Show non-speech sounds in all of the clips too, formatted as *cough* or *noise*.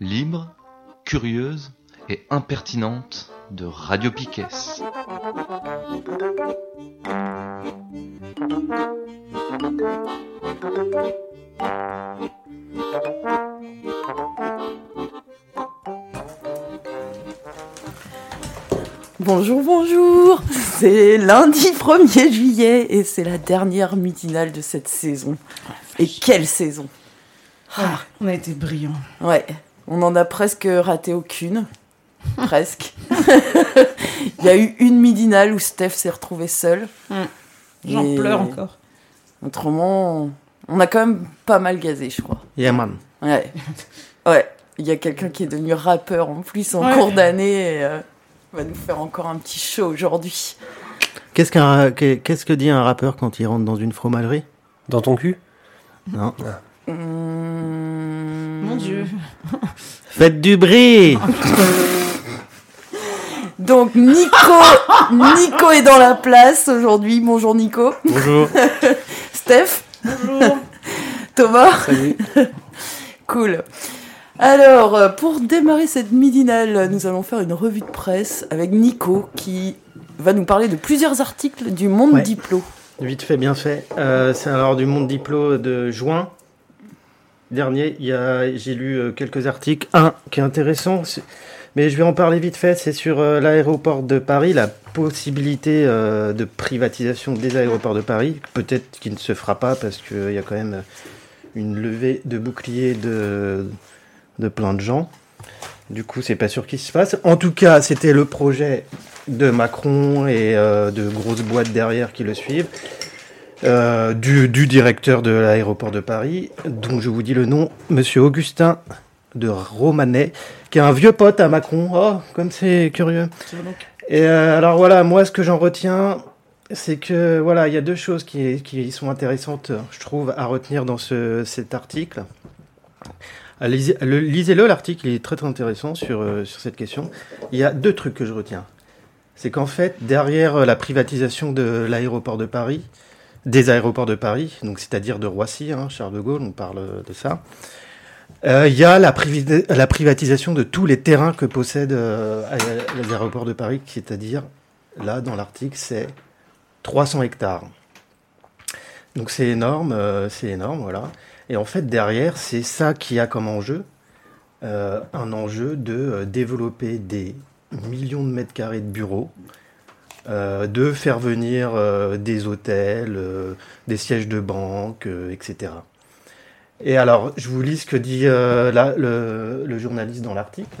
Libre, curieuse et impertinente de Radio Piquet. Bonjour, bonjour C'est lundi 1er juillet et c'est la dernière midinale de cette saison. Et quelle saison ah, On a été brillants. Ouais, on en a presque raté aucune. *laughs* presque. *laughs* Il y a eu une midinale où Steph s'est retrouvé seul. J'en pleure encore. Autrement, on a quand même pas mal gazé, je crois. Yeah, man. Ouais. *laughs* Ouais. Il y a quelqu'un qui est devenu rappeur en plus en cours d'année. Et, euh, va nous faire encore un petit show aujourd'hui. Qu'est-ce qu'un qu'est-ce que dit un rappeur quand il rentre dans une fromagerie? Dans ton cul? Non. Mmh. Mon Dieu. *laughs* Faites du bruit *laughs* Donc Nico, Nico est dans la place aujourd'hui. Bonjour Nico. Bonjour. *laughs* Steph. Bonjour. Thomas. Salut. cool. Alors, euh, pour démarrer cette midinale, nous allons faire une revue de presse avec Nico qui va nous parler de plusieurs articles du Monde Ouais. Diplo. Vite fait, bien fait. Euh, c'est alors du Monde Diplo de juin dernier. J'ai lu euh, quelques articles. Un qui est intéressant, mais je vais en parler vite fait. C'est sur euh, l'aéroport de Paris, la possibilité euh, de privatisation des aéroports de Paris. Peut-être qu'il ne se fera pas parce qu'il y a quand même une levée de bouclier de, de plein de gens. Du coup, c'est pas sûr qu'il se fasse. En tout cas, c'était le projet de Macron et de grosses boîtes derrière qui le suivent. Euh, du, du directeur de l'aéroport de Paris, dont je vous dis le nom, Monsieur Augustin de Romanet, qui est un vieux pote à Macron. Oh, comme c'est curieux. Et euh, alors voilà, moi ce que j'en retiens, c'est que voilà, il y a deux choses qui, qui sont intéressantes, je trouve, à retenir dans ce, cet article. Euh, lisez- le- Lisez-le, l'article, il est très très intéressant sur, euh, sur cette question. Il y a deux trucs que je retiens. C'est qu'en fait, derrière la privatisation de l'aéroport de Paris, des aéroports de Paris, donc c'est-à-dire de Roissy, hein, Charles de Gaulle, on parle de ça. Euh, Il y a la, privatisation de tous les terrains que possèdent euh, les aéroports de Paris, c'est-à-dire, là, dans l'article, c'est 300 hectares. Donc c'est énorme, euh, c'est énorme, voilà. Et en fait, derrière, c'est ça qui a comme enjeu, un enjeu de développer des millions de mètres carrés de bureaux, euh, de faire venir euh, des hôtels, euh, des sièges de banque, etc. Et alors, je vous lis ce que dit le, le journaliste dans l'article.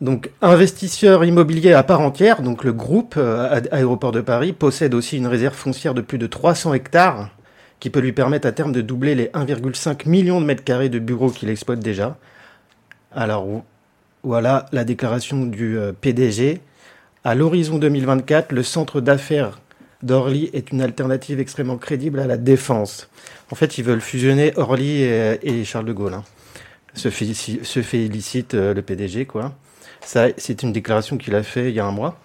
Donc, investisseur immobilier à part entière, donc le groupe Aéroport de Paris possède aussi une réserve foncière de plus de 300 hectares qui peut lui permettre à terme de doubler les 1,5 million de mètres carrés de bureaux qu'il exploite déjà. Alors, vo- voilà la déclaration du PDG. À l'horizon 2024, le centre d'affaires d'Orly est une alternative extrêmement crédible à la défense. En fait, ils veulent fusionner Orly et, Charles de Gaulle. hein. Se, félici- se félicite euh, le PDG. Ça, c'est une déclaration qu'il a fait il y a un mois.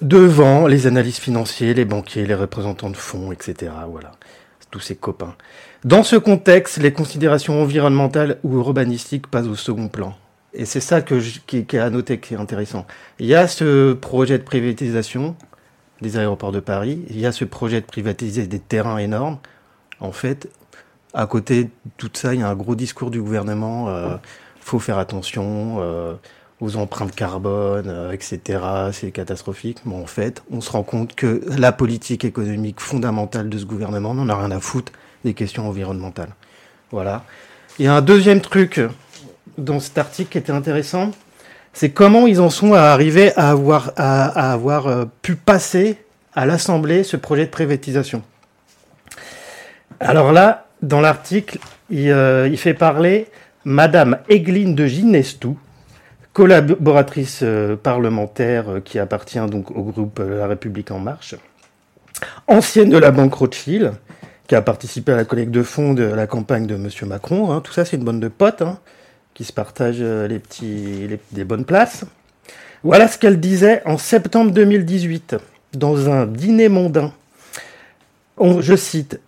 Devant les analystes financiers, les banquiers, les représentants de fonds, etc. Voilà. Tous ses copains. Dans ce contexte, les considérations environnementales ou urbanistiques passent au second plan. Et c'est ça qui est à noter qui est intéressant. Il y a ce projet de privatisation des aéroports de Paris, il y a ce projet de privatiser des terrains énormes. En fait, à côté de tout ça, il y a un gros discours du gouvernement. Euh, faut faire attention euh, aux empreintes carbone, euh, etc. C'est catastrophique. Mais en fait, on se rend compte que la politique économique fondamentale de ce gouvernement n'en a rien à foutre des questions environnementales. Voilà. Il y a un deuxième truc dans cet article qui était intéressant, c'est comment ils en sont à arriver à avoir, euh, pu passer à l'Assemblée ce projet de privatisation. Alors là, dans l'article, il, euh, fait parler Madame Egline de Ginestou, collaboratrice euh, parlementaire qui appartient donc au groupe La République En Marche, ancienne de la Banque Rothschild, qui a participé à la collecte de fonds de la campagne de Monsieur Macron. hein. Tout ça, c'est une bande de potes hein, qui se partagent euh, les petits, des bonnes places. Voilà ce qu'elle disait en septembre 2018 dans un dîner mondain. On- je cite.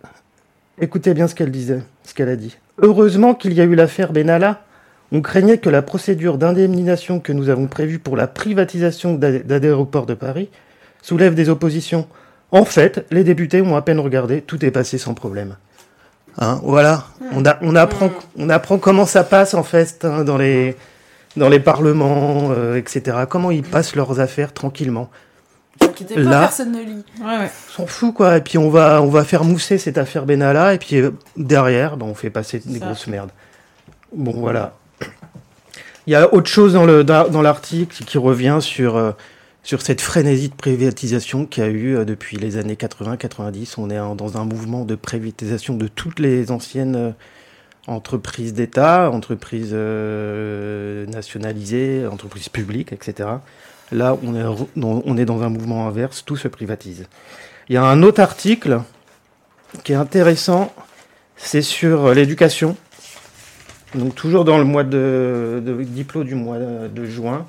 Écoutez bien ce qu'elle disait, ce qu'elle a dit. Heureusement qu'il y a eu l'affaire Benalla. On craignait que la procédure d'indemnisation que nous avons prévue pour la privatisation d'Aéroports de Paris soulève des oppositions. En fait, les députés ont à peine regardé, tout est passé sans problème. Hein, voilà, on, on, apprend, on apprend comment ça passe en fait hein, dans, les, dans les parlements, euh, etc. Comment ils passent leurs affaires tranquillement. Là, personne ne lit. Ouais, S'en fout quoi. Et puis on va, on va faire mousser cette affaire Benalla et puis euh, derrière, ben, on fait passer des grosses merdes. Bon voilà. Il y a autre chose dans le dans l'article qui revient sur euh, sur cette frénésie de privatisation qu'il y a eu euh, depuis les années 80-90. On est dans un mouvement de privatisation de toutes les anciennes entreprises d'État, entreprises nationalisées, entreprises publiques, etc. Là, on est, dans un mouvement inverse, tout se privatise. Il y a un autre article qui est intéressant, c'est sur l'éducation. Donc toujours dans le mois de, diplôme du mois de juin,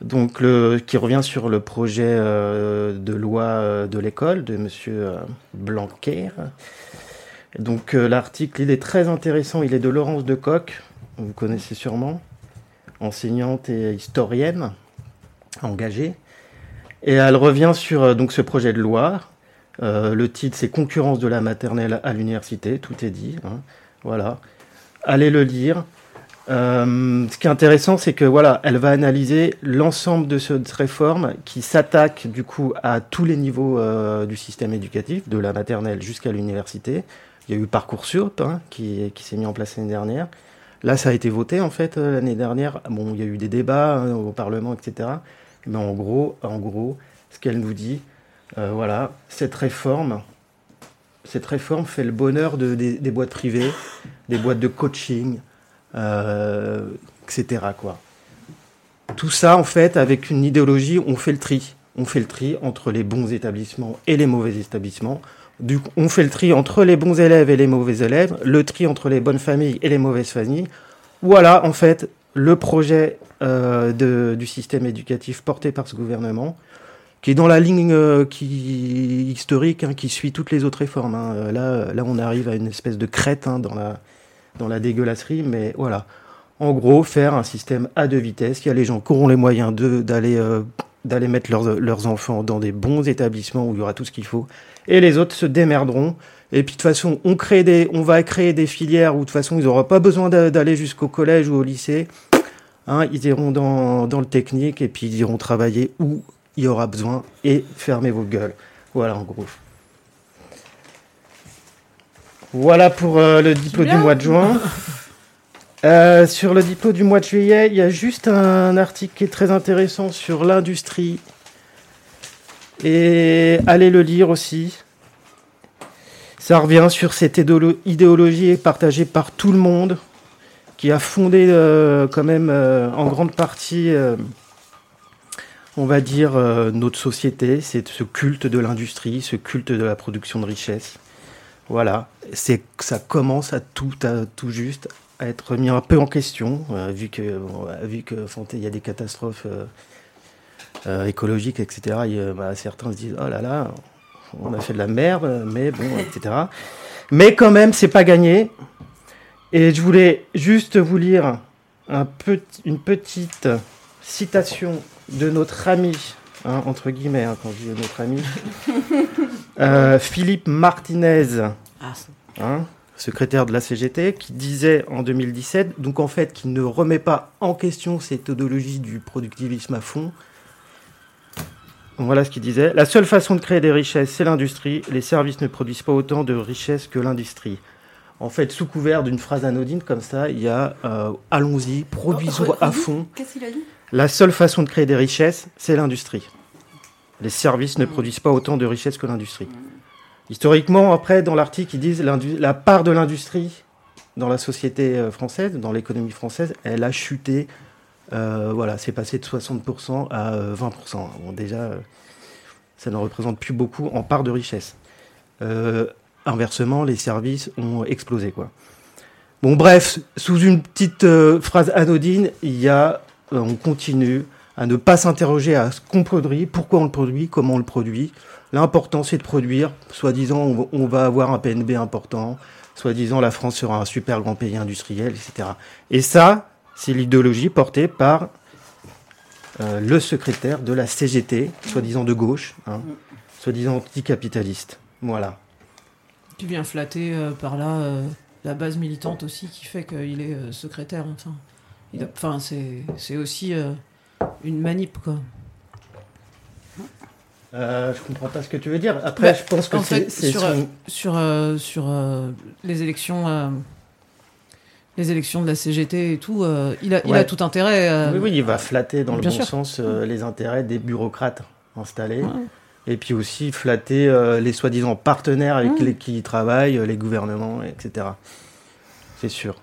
donc qui revient sur le projet euh, de loi euh, de l'école de Monsieur euh, Blanquer. Donc l'article, il est très intéressant. Il est de Laurence de Coq, vous connaissez sûrement, enseignante et historienne engagée. Et elle revient sur donc ce projet de loi. Le titre, c'est Concurrence de la maternelle à l'université. Tout est dit. Hein. Voilà. Allez le lire. Euh, ce qui est intéressant, c'est que voilà, elle va analyser l'ensemble de cette réforme qui s'attaque du coup à tous les niveaux du système éducatif, de la maternelle jusqu'à l'université. Il y a eu Parcoursup hein, qui, s'est mis en place l'année dernière. Là, ça a été voté en fait l'année dernière. Bon, il y a eu des débats hein, au Parlement, etc. Mais en gros, en gros, ce qu'elle nous dit, euh, voilà, cette réforme, cette réforme fait le bonheur de, des, boîtes privées, des boîtes de coaching, euh, etc. Quoi. Tout ça, en fait, avec une idéologie, on fait le tri. On fait le tri entre les bons établissements et les mauvais établissements. Du on fait le tri entre les bons élèves et les mauvais élèves, le tri entre les bonnes familles et les mauvaises familles. Voilà, en fait, le projet euh, de, du système éducatif porté par ce gouvernement, qui est dans la ligne euh, qui, historique, hein, qui suit toutes les autres réformes. Hein. Euh, là, là, on arrive à une espèce de crête hein, dans, la, dans la dégueulasserie, mais voilà. En gros, faire un système à deux vitesses. Il y a les gens qui auront les moyens d'aller d'aller mettre leurs, enfants dans des bons établissements où il y aura tout ce qu'il faut, et les autres se démerderont. Et puis de toute façon, on va créer des filières où de toute façon ils n'auront pas besoin d'aller jusqu'au collège ou au lycée. Hein, ils iront dans, dans, le technique et puis ils iront travailler où il y aura besoin et fermez vos gueules. Voilà en gros. Voilà pour euh, le diplôme du mois de juin. *laughs* Euh, sur le diplôme du mois de juillet, il y a juste un article qui est très intéressant sur l'industrie. Et allez le lire aussi. Ça revient sur cette idéologie partagée par tout le monde, qui a fondé euh, quand même euh, en grande partie, on va dire, notre société. C'est ce culte de l'industrie, ce culte de la production de richesse. Voilà, c'est ça commence à tout, à tout juste à être mis un peu en question, euh, vu que vu que il y a des catastrophes euh, euh, écologiques, etc. Bah, certains se disent oh là là, on a fait de la merde, mais bon, etc. Mais quand même, c'est pas gagné. Et je voulais juste vous lire une petite citation de notre ami, hein, entre guillemets, hein, quand je dis notre ami, *laughs* Philippe Martinez. Ah. Hein, secrétaire de la CGT, qui disait en 2017, donc en fait, qui ne remet pas en question cette idéologie du productivisme à fond. Voilà ce qu'il disait. La seule façon de créer des richesses, c'est l'industrie. Les services ne produisent pas autant de richesses que l'industrie. En fait, sous couvert d'une phrase anodine comme ça, il y a euh, allons-y, produisons oh, à fond. Qu'est-ce qu'il a dit? La seule façon de créer des richesses, c'est l'industrie. Les services ne produisent pas autant de richesses que l'industrie. Historiquement, après, dans l'article, ils disent la part de l'industrie dans la société euh, française, dans l'économie française, elle a chuté. Euh, voilà, c'est passé de 60% à 20%. Euh, déjà, ça ne représente plus beaucoup en part de richesse. inversement, les services ont explosé, quoi. Bon, bref, sous une petite phrase anodine, il y a, on continue à ne pas s'interroger à ce qu'on produit, pourquoi on le produit, comment on le produit. L'important, c'est de produire. Soi-disant, on va avoir un PNB important. soi-disant la France sera un super grand pays industriel, etc. Et ça, c'est l'idéologie portée par euh, le secrétaire de la CGT, soi-disant de gauche, hein, soi-disant anticapitaliste. Voilà. Qui vient flatter euh, par là euh, la base militante aussi qui fait qu'il est secrétaire. Enfin, enfin c'est c'est aussi une manip quoi. Euh, je comprends pas ce que tu veux dire. Après, Bah, je pense que c'est sur, son- sur, euh, sur euh, les élections. euh, les élections de la CGT et tout, il, a, il tout intérêt. Oui, oui, il va flatter dans le bon sûr. sens les intérêts des bureaucrates installés. Ouais. Et puis aussi flatter les soi-disant partenaires avec Ouais. les qui y travaillent, euh, les gouvernements, etc. C'est sûr.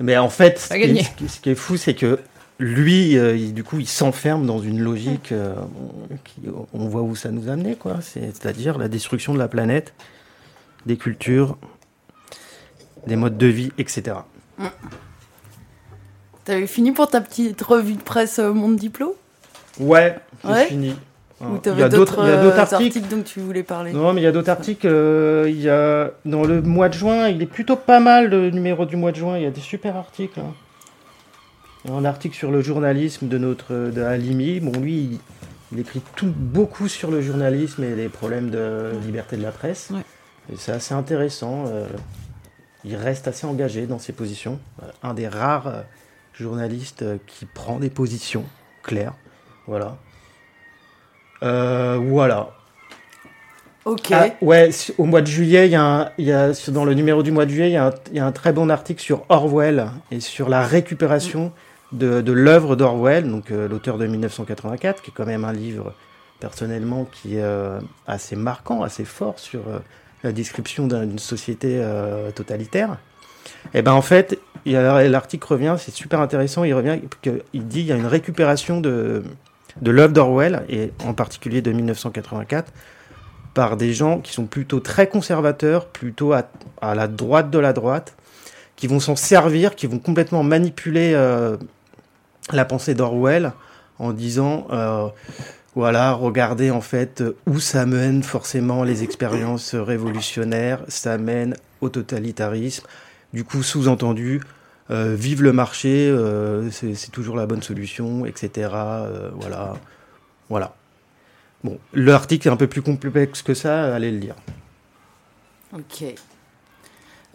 Mais en fait, qui, est, ce qui est fou, c'est que lui, euh, il- du coup, il s'enferme dans une logique. euh, qui- on voit où ça nous a amené, quoi. C'est- C'est-à-dire la destruction de la planète, des cultures, des modes de vie, etc. T'avais fini pour ta petite revue de presse euh, Monde Diplo? Ouais, j'ai Ouais? fini. Ou Il y a d'autres euh, articles. dont tu voulais parler? Non, mais il y a d'autres articles. il y a dans le mois de juin, il est plutôt pas mal le numéro du mois de juin. Il y a des super articles. hein. Un article sur le journalisme de notre de Halimi. Bon, lui, il, il écrit tout beaucoup sur le journalisme et les problèmes de liberté de la presse. Ouais. Et c'est assez intéressant. euh, il reste assez engagé dans ses positions. Euh, Un des rares euh, journalistes qui prend des positions claires. Voilà. Euh, voilà. Ok. Ah, ouais, au mois de juillet, il y a, un- il y a sur- dans le numéro du mois de juillet, il y, a un, il y a un très bon article sur Orwell et sur la récupération de, l'œuvre d'Orwell, donc euh, l'auteur de 1984, qui est quand même un livre personnellement qui est euh, assez marquant, assez fort sur euh, la description d'un- d'une société totalitaire. Et ben en fait, l'article revient, c'est super intéressant. Il revient, il dit il y a une récupération de l'œuvre d'Orwell et en particulier de 1984 par des gens qui sont plutôt très conservateurs, plutôt à, la droite de la droite, qui vont s'en servir, qui vont complètement manipuler la pensée d'Orwell en disant euh, voilà, regardez en fait où ça mène forcément les expériences révolutionnaires, ça mène au totalitarisme. Du coup, sous-entendu, euh, vive le marché, euh, c'est toujours la bonne solution, etc. voilà, voilà. Bon, l'article est un peu plus complexe que ça, allez le lire. Ok.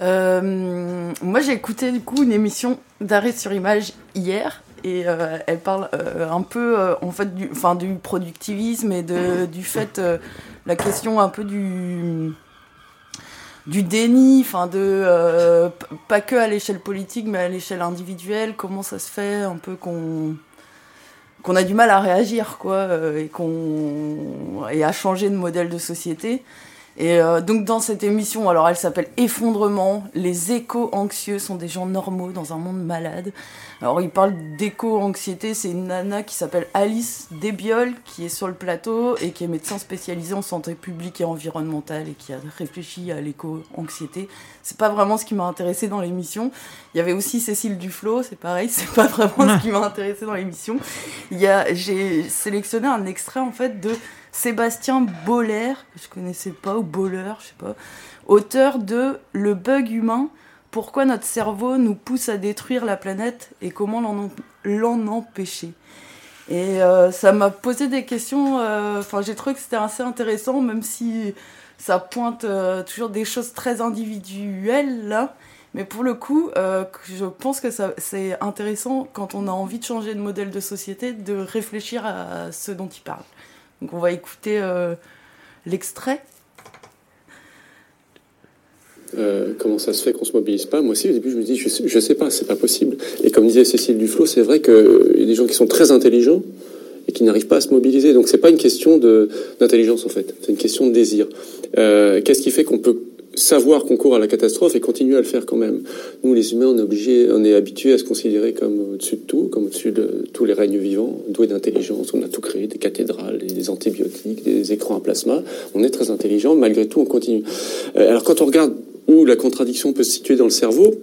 Moi, j'ai écouté du coup une émission d'arrêt sur image hier et euh, elle parle euh, un peu euh, en fait du, du productivisme et de, du fait la question un peu du du déni, enfin de pas que à l'échelle politique mais à l'échelle individuelle, comment ça se fait un peu qu'on qu'on a du mal à réagir quoi et qu'on et à changer de modèle de société. Et euh, donc dans cette émission, alors elle s'appelle Effondrement, les éco-anxieux sont des gens normaux dans un monde malade. Alors il parle d'éco-anxiété, c'est une nana qui s'appelle Alice Desbiol qui est sur le plateau et qui est médecin spécialisé en santé publique et environnementale et qui a réfléchi à l'éco-anxiété. C'est pas vraiment ce qui m'a intéressé dans l'émission. Il y avait aussi Cécile Duflo, c'est pareil, c'est pas vraiment ce qui m'a intéressé dans l'émission. Il y a, j'ai sélectionné un extrait en fait de Sébastien Boller, que je connaissais pas, ou Boller, je sais pas, auteur de Le bug humain, pourquoi notre cerveau nous pousse à détruire la planète et comment l'en, empêcher. Et euh, ça m'a posé des questions, euh, enfin j'ai trouvé que c'était assez intéressant, même si ça pointe euh, toujours des choses très individuelles là. Mais pour le coup, euh, je pense que c'est intéressant quand on a envie de changer de modèle de société, de réfléchir à ce dont il parle. Donc on va écouter euh, l'extrait. Euh, comment ça se fait qu'on se mobilise pas? Moi aussi, au début, je me dis, je sais, je sais pas, c'est pas possible. Et comme disait Cécile Duflo, c'est vrai qu'il y a des gens qui sont très intelligents et qui n'arrivent pas à se mobiliser. Donc c'est pas une question d'intelligence en fait, c'est une question de désir. Euh, Qu'est-ce qui fait qu'on peut savoir qu'on court à la catastrophe et continuer à le faire quand même Nous, les humains, on est obligés, on est habitués à se considérer comme au-dessus de tout, comme au-dessus de tous les règnes vivants, doués d'intelligence. On a tout créé, des cathédrales, des antibiotiques, des écrans à plasma. On est très intelligent, malgré tout, on continue. Euh, alors quand on regarde où la contradiction peut se situer dans le cerveau,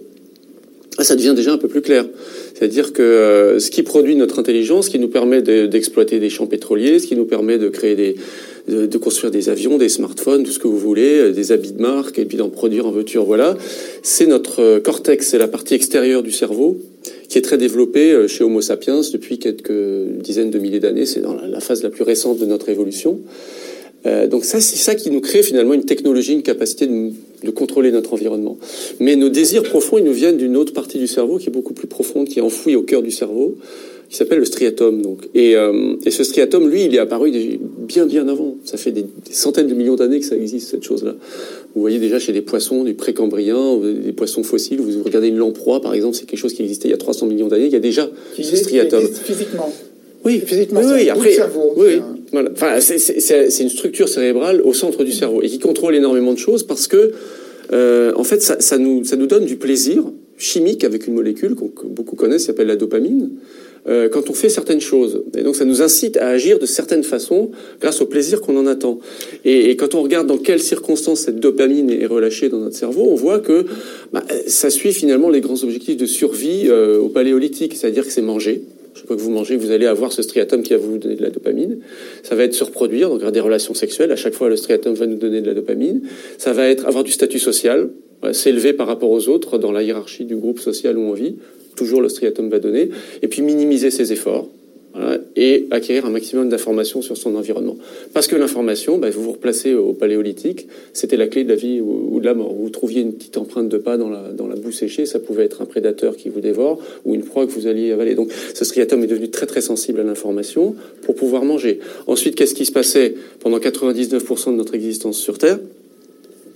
ça devient déjà un peu plus clair. C'est-à-dire que euh, ce qui produit notre intelligence, ce qui nous permet de- d'exploiter des champs pétroliers, ce qui nous permet de créer des, de, construire des avions, des smartphones, tout ce que vous voulez, des habits de marque, et puis d'en produire en voiture. Voilà. C'est notre cortex, c'est la partie extérieure du cerveau qui est très développée chez Homo sapiens depuis quelques dizaines de milliers d'années. C'est dans la phase la plus récente de notre évolution. Euh, donc ça, c'est ça qui nous crée finalement une technologie, une capacité de, de, contrôler notre environnement. Mais nos désirs profonds, ils nous viennent d'une autre partie du cerveau qui est beaucoup plus profonde, qui est enfouie au cœur du cerveau, qui s'appelle le striatum. Donc. Et, euh, et, ce striatum, lui, il est apparu bien bien avant. Ça fait des, centaines de millions d'années que ça existe, cette chose-là. Vous voyez déjà chez les poissons du précambrien, des poissons fossiles, vous regardez une lamproie, par exemple, c'est quelque chose qui existait il y a 300 millions d'années, il y a déjà ce striatum. physiquement oui, physiquement, oui, après, cerveau, oui, voilà. Enfin, c'est une structure cérébrale au centre du cerveau et qui contrôle énormément de choses parce que, euh, en fait, ça, ça, nous, ça nous donne du plaisir chimique avec une molécule que beaucoup connaissent, qui s'appelle la dopamine, euh, quand on fait certaines choses. Et donc, ça nous incite à agir de certaines façons grâce au plaisir qu'on en attend. Et, et, quand on regarde dans quelles circonstances cette dopamine est relâchée dans notre cerveau, on voit que bah, ça suit finalement les grands objectifs de survie euh, au paléolithique, c'est-à-dire que c'est manger chaque fois que vous mangez, vous allez avoir ce striatum qui va vous donner de la dopamine. Ça va être se reproduire, donc avoir des relations sexuelles. À chaque fois, le striatum va nous donner de la dopamine. Ça va être avoir du statut social, s'élever par rapport aux autres dans la hiérarchie du groupe social où on vit. Toujours le striatum va donner. Et puis minimiser ses efforts et acquérir un maximum d'informations sur son environnement. Parce que l'information, bah, vous vous replacez au paléolithique, c'était la clé de la vie ou, de la mort. Vous trouviez une petite empreinte de pas dans la, dans la boue séchée, ça pouvait être un prédateur qui vous dévore ou une proie que vous alliez avaler. Donc ce striatum est devenu très très sensible à l'information pour pouvoir manger. Ensuite, qu'est-ce qui se passait pendant 99% de notre existence sur Terre?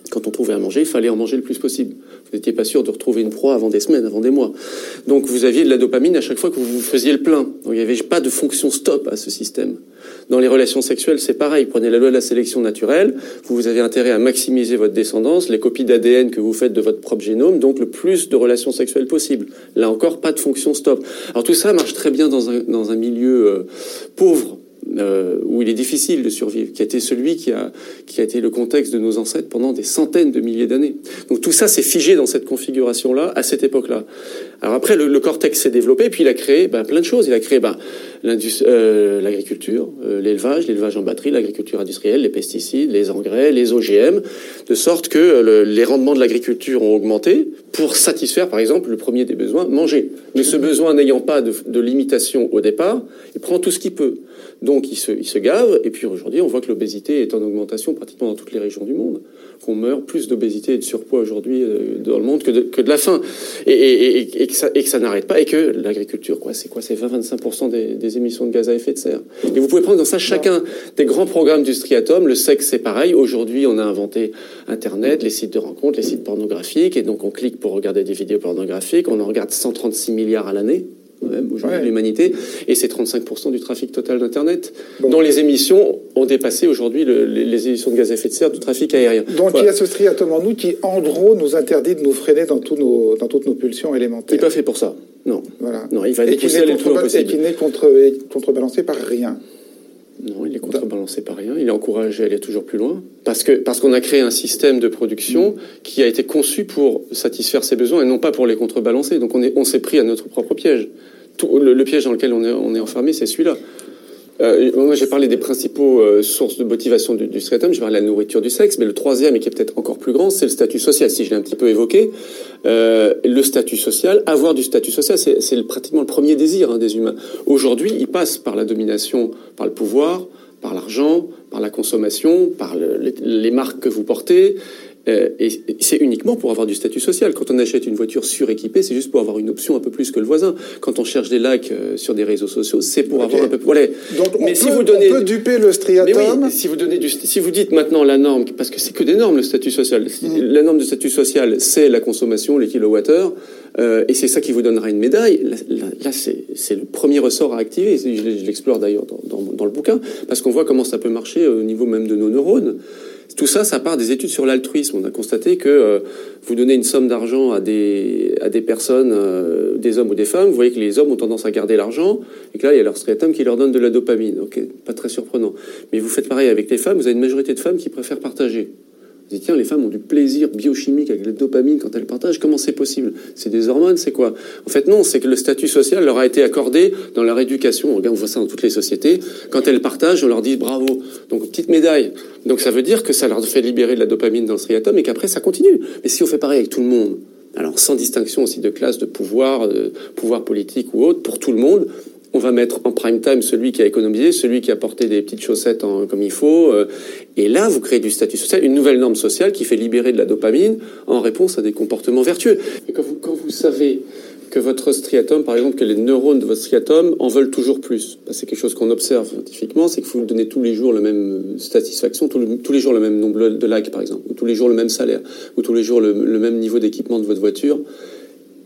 Quand on trouvait à manger, il fallait en manger le plus possible. Vous n'étiez pas sûr de retrouver une proie avant des semaines, avant des mois. Donc vous aviez de la dopamine à chaque fois que vous faisiez le plein. Donc il n'y avait pas de fonction stop à ce système. Dans les relations sexuelles, c'est pareil. Prenez la loi de la sélection naturelle. Vous avez intérêt à maximiser votre descendance, les copies d'ADN que vous faites de votre propre génome, donc le plus de relations sexuelles possible. Là encore, pas de fonction stop. Alors tout ça marche très bien dans un, dans un milieu euh, pauvre euh, où il est difficile de survivre, qui a été celui qui a, qui a été le contexte de nos ancêtres pendant des centaines de milliers d'années. Donc tout ça s'est figé dans cette configuration-là, à cette époque-là. Alors après, le, cortex s'est développé, puis il a créé ben, plein de choses. Il a créé ben, euh, l'agriculture, euh, l'élevage, l'élevage en batterie, l'agriculture industrielle, les pesticides, les engrais, les OGM, de sorte que le, les rendements de l'agriculture ont augmenté pour satisfaire, par exemple, le premier des besoins, manger. Mais ce besoin n'ayant pas de, limitation au départ, il prend tout ce qu'il peut. Donc il se, gave, et puis aujourd'hui on voit que l'obésité est en augmentation pratiquement dans toutes les régions du monde, qu'on meurt plus d'obésité et de surpoids aujourd'hui euh, dans le monde que de, la faim, et que ça, n'arrête pas, et que l'agriculture, quoi, c'est quoi C'est 20-25% des, des, émissions de gaz à effet de serre. Et vous pouvez prendre dans ça chacun des grands programmes du striatum, le sexe c'est pareil, aujourd'hui on a inventé Internet, les sites de rencontres, les sites pornographiques, et donc on clique pour regarder des vidéos pornographiques, on en regarde 136 milliards à l'année, même aujourd'hui l'humanité, et c'est 35% du trafic total d'Internet, dont les émissions ont dépassé aujourd'hui le, les, émissions de gaz à effet de serre du trafic aérien. Donc voilà. il y a ce striatum en nous qui, en gros, nous interdit de nous freiner dans, tous nos, dans toutes nos pulsions élémentaires. Il n'est pas fait pour ça, non. Voilà. Non, il va plus possible. Et qui n'est contre, contrebalancé par rien. Non, il est contrebalancé par rien. Il est encouragé à aller toujours plus loin. Parce que parce qu'on a créé un système de production mmh. qui a été conçu pour satisfaire ses besoins et non pas pour les contrebalancer. Donc on est on s'est pris à notre propre piège. Tout, le, le, piège dans lequel on est, on est enfermé, c'est celui-là. Euh, moi, j'ai parlé des principaux euh, sources de motivation du, du striatum. J'ai parlé de la nourriture du sexe, mais le troisième, et qui est peut-être encore plus grand, c'est le statut social. Si je l'ai un petit peu évoqué, euh, le statut social, avoir du statut social, c'est pratiquement le premier désir hein, des humains. Aujourd'hui, il passe par la domination, par le pouvoir, par l'argent, par la consommation, par le, les, les, marques que vous portez, euh, et c'est uniquement pour avoir du statut social. Quand on achète une voiture suréquipée, c'est juste pour avoir une option un peu plus que le voisin. Quand on cherche des likes euh, sur des réseaux sociaux, c'est pour okay. avoir un peu plus. Voilà. Donc on, mais peut, si vous donnez... on peut duper le striatum. Oui, si vous donnez du... si vous dites maintenant la norme, parce que c'est que des normes le statut social. Mmh. La norme de statut social, c'est la consommation, les kilowattheures, euh, et c'est ça qui vous donnera une médaille. Là, là, là c'est le premier ressort à activer. Je, je l'explore d'ailleurs dans, dans, dans, le bouquin, parce qu'on voit comment ça peut marcher au niveau même de nos neurones. Tout ça, ça part des études sur l'altruisme. On a constaté que euh, vous donnez une somme d'argent à des, à des personnes, euh, des hommes ou des femmes, vous voyez que les hommes ont tendance à garder l'argent, et que là, il y a leur striatum qui leur donne de la dopamine. Ok, pas très surprenant. Mais vous faites pareil avec les femmes, vous avez une majorité de femmes qui préfèrent partager. Dites, tiens, les femmes ont du plaisir biochimique avec la dopamine quand elles partagent. Comment c'est possible? C'est des hormones, c'est quoi? En fait, non, c'est que le statut social leur a été accordé dans leur éducation. On voit ça dans toutes les sociétés. Quand elles partagent, on leur dit bravo. Donc, petite médaille. Donc, ça veut dire que ça leur fait libérer de la dopamine dans le striatum et qu'après, ça continue. Mais si on fait pareil avec tout le monde, alors sans distinction aussi de classe, de pouvoir, de pouvoir politique ou autre, pour tout le monde, on va mettre en prime time celui qui a économisé, celui qui a porté des petites chaussettes en, comme il faut. euh, et là, vous créez du statut social, une nouvelle norme sociale qui fait libérer de la dopamine en réponse à des comportements vertueux. Et quand vous, savez que votre striatum, par exemple, que les neurones de votre striatum en veulent toujours plus, bah, c'est quelque chose qu'on observe scientifiquement, c'est que vous donnez tous les jours la même satisfaction, tous, le- tous les jours le même nombre de likes, par exemple, ou tous les jours le même salaire, ou tous les jours le, même niveau d'équipement de votre voiture,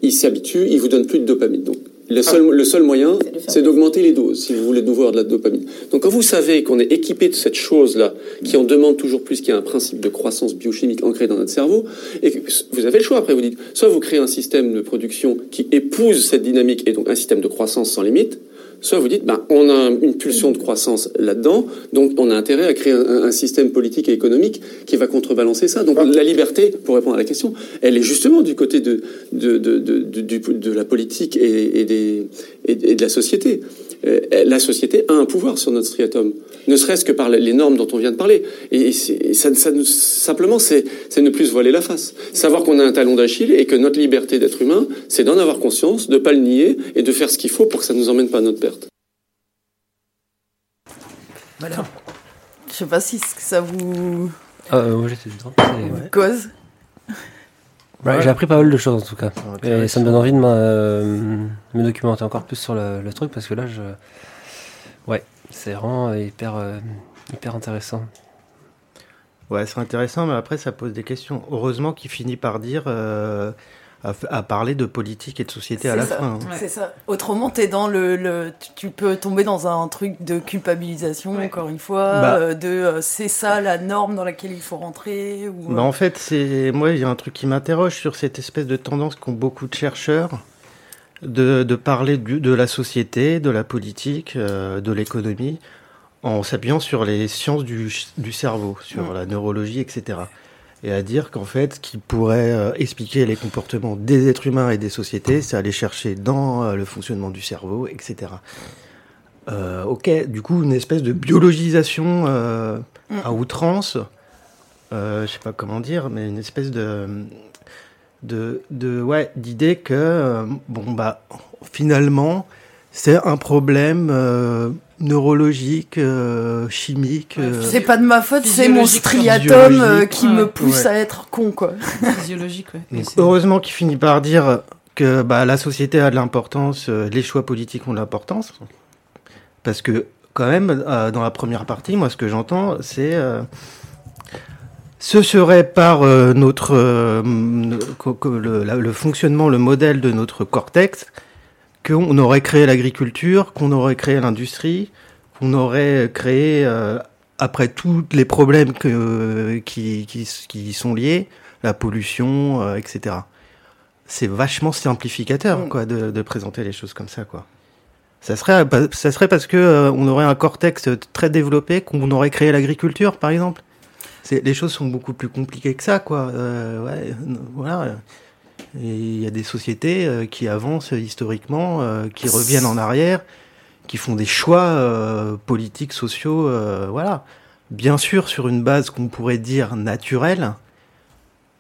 il s'habitue, il vous donne plus de dopamine. Donc, le seul, le seul moyen, c'est d'augmenter les doses, si vous voulez de nouveau avoir de la dopamine. Donc, quand vous savez qu'on est équipé de cette chose-là, qui en demande toujours plus, qui a un principe de croissance biochimique ancré dans notre cerveau, et que vous avez le choix après, vous dites, soit vous créez un système de production qui épouse cette dynamique, et donc un système de croissance sans limite, soit vous dites, ben, on a une pulsion de croissance là-dedans, donc on a intérêt à créer un, un système politique et économique qui va contrebalancer ça. Donc la liberté, pour répondre à la question, elle est justement du côté de, de, de, de, la politique et, et, des, et, et de la société. Euh, La société a un pouvoir sur notre striatum, ne serait-ce que par les normes dont on vient de parler. Et, ça, simplement, c'est ne plus se voiler la face. Savoir qu'on a un talon d'Achille et que notre liberté d'être humain, c'est d'en avoir conscience, de pas le nier et de faire ce qu'il faut pour que ça nous emmène pas à notre perte. Voilà. Je sais pas si ça vous Euh, moi j'étais dedans. c'est- cause. Ouais, J'ai appris pas mal de choses en tout cas. Ah, Et ça me donne envie de me, me documenter encore plus sur le, le truc parce que là, je... ouais, c'est vraiment hyper, euh, hyper intéressant. Ouais, c'est intéressant, mais après, ça pose des questions. Heureusement qu'il finit par dire, euh, à, à parler de politique et de société à la ça. fin. hein. Ouais. C'est ça. Autrement, t'es dans le, le- tu- tu peux tomber dans un truc de culpabilisation, Ouais. encore une fois, Bah. euh, de euh, c'est ça la norme dans laquelle il faut rentrer. Ou, Bah, en fait, c'est moi, il y a un truc qui m'interroge sur cette espèce de tendance qu'ont beaucoup de chercheurs de, de parler du- de la société, de la politique, euh, de l'économie, en s'appuyant sur les sciences du, du cerveau, sur Mm. la neurologie, etc. Et à dire qu'en fait, ce qui pourrait euh, expliquer les comportements des êtres humains et des sociétés, c'est aller chercher dans euh, le fonctionnement du cerveau, etc. Euh, ok, du coup, une espèce de biologisation Mm. à outrance, je sais pas comment dire, mais une espèce de de, de ouais d'idée que bon bah finalement c'est un problème neurologique, euh, chimique. Ouais, euh, C'est pas de ma faute, c'est mon Physiologique, striatum euh, qui Ouais. me pousse Ouais. à être con, quoi. Physiologique, ouais. Heureusement qu'il finit par dire que bah, la société a de l'importance, euh, les choix politiques ont de l'importance. Parce que, quand même, euh, dans la première partie, moi, ce que j'entends, c'est. euh, ce serait par euh, notre. euh, le fonctionnement, le modèle de notre cortex, qu'on aurait créé l'agriculture, qu'on aurait créé l'industrie, qu'on aurait créé, euh, après tous les problèmes que, qui, qui, qui sont liés, la pollution, euh, etc. C'est vachement simplificateur, Mm. quoi, de, de présenter les choses comme ça, quoi. Ça serait, ça serait parce que euh, on aurait un cortex très développé qu'on aurait créé l'agriculture, par exemple. Les choses sont beaucoup plus compliquées que ça, quoi. Ouais, n- voilà. Et il y a des sociétés euh, qui avancent historiquement, euh, qui reviennent en arrière, qui font des choix euh, politiques, sociaux, voilà. Bien sûr, sur une base qu'on pourrait dire naturelle,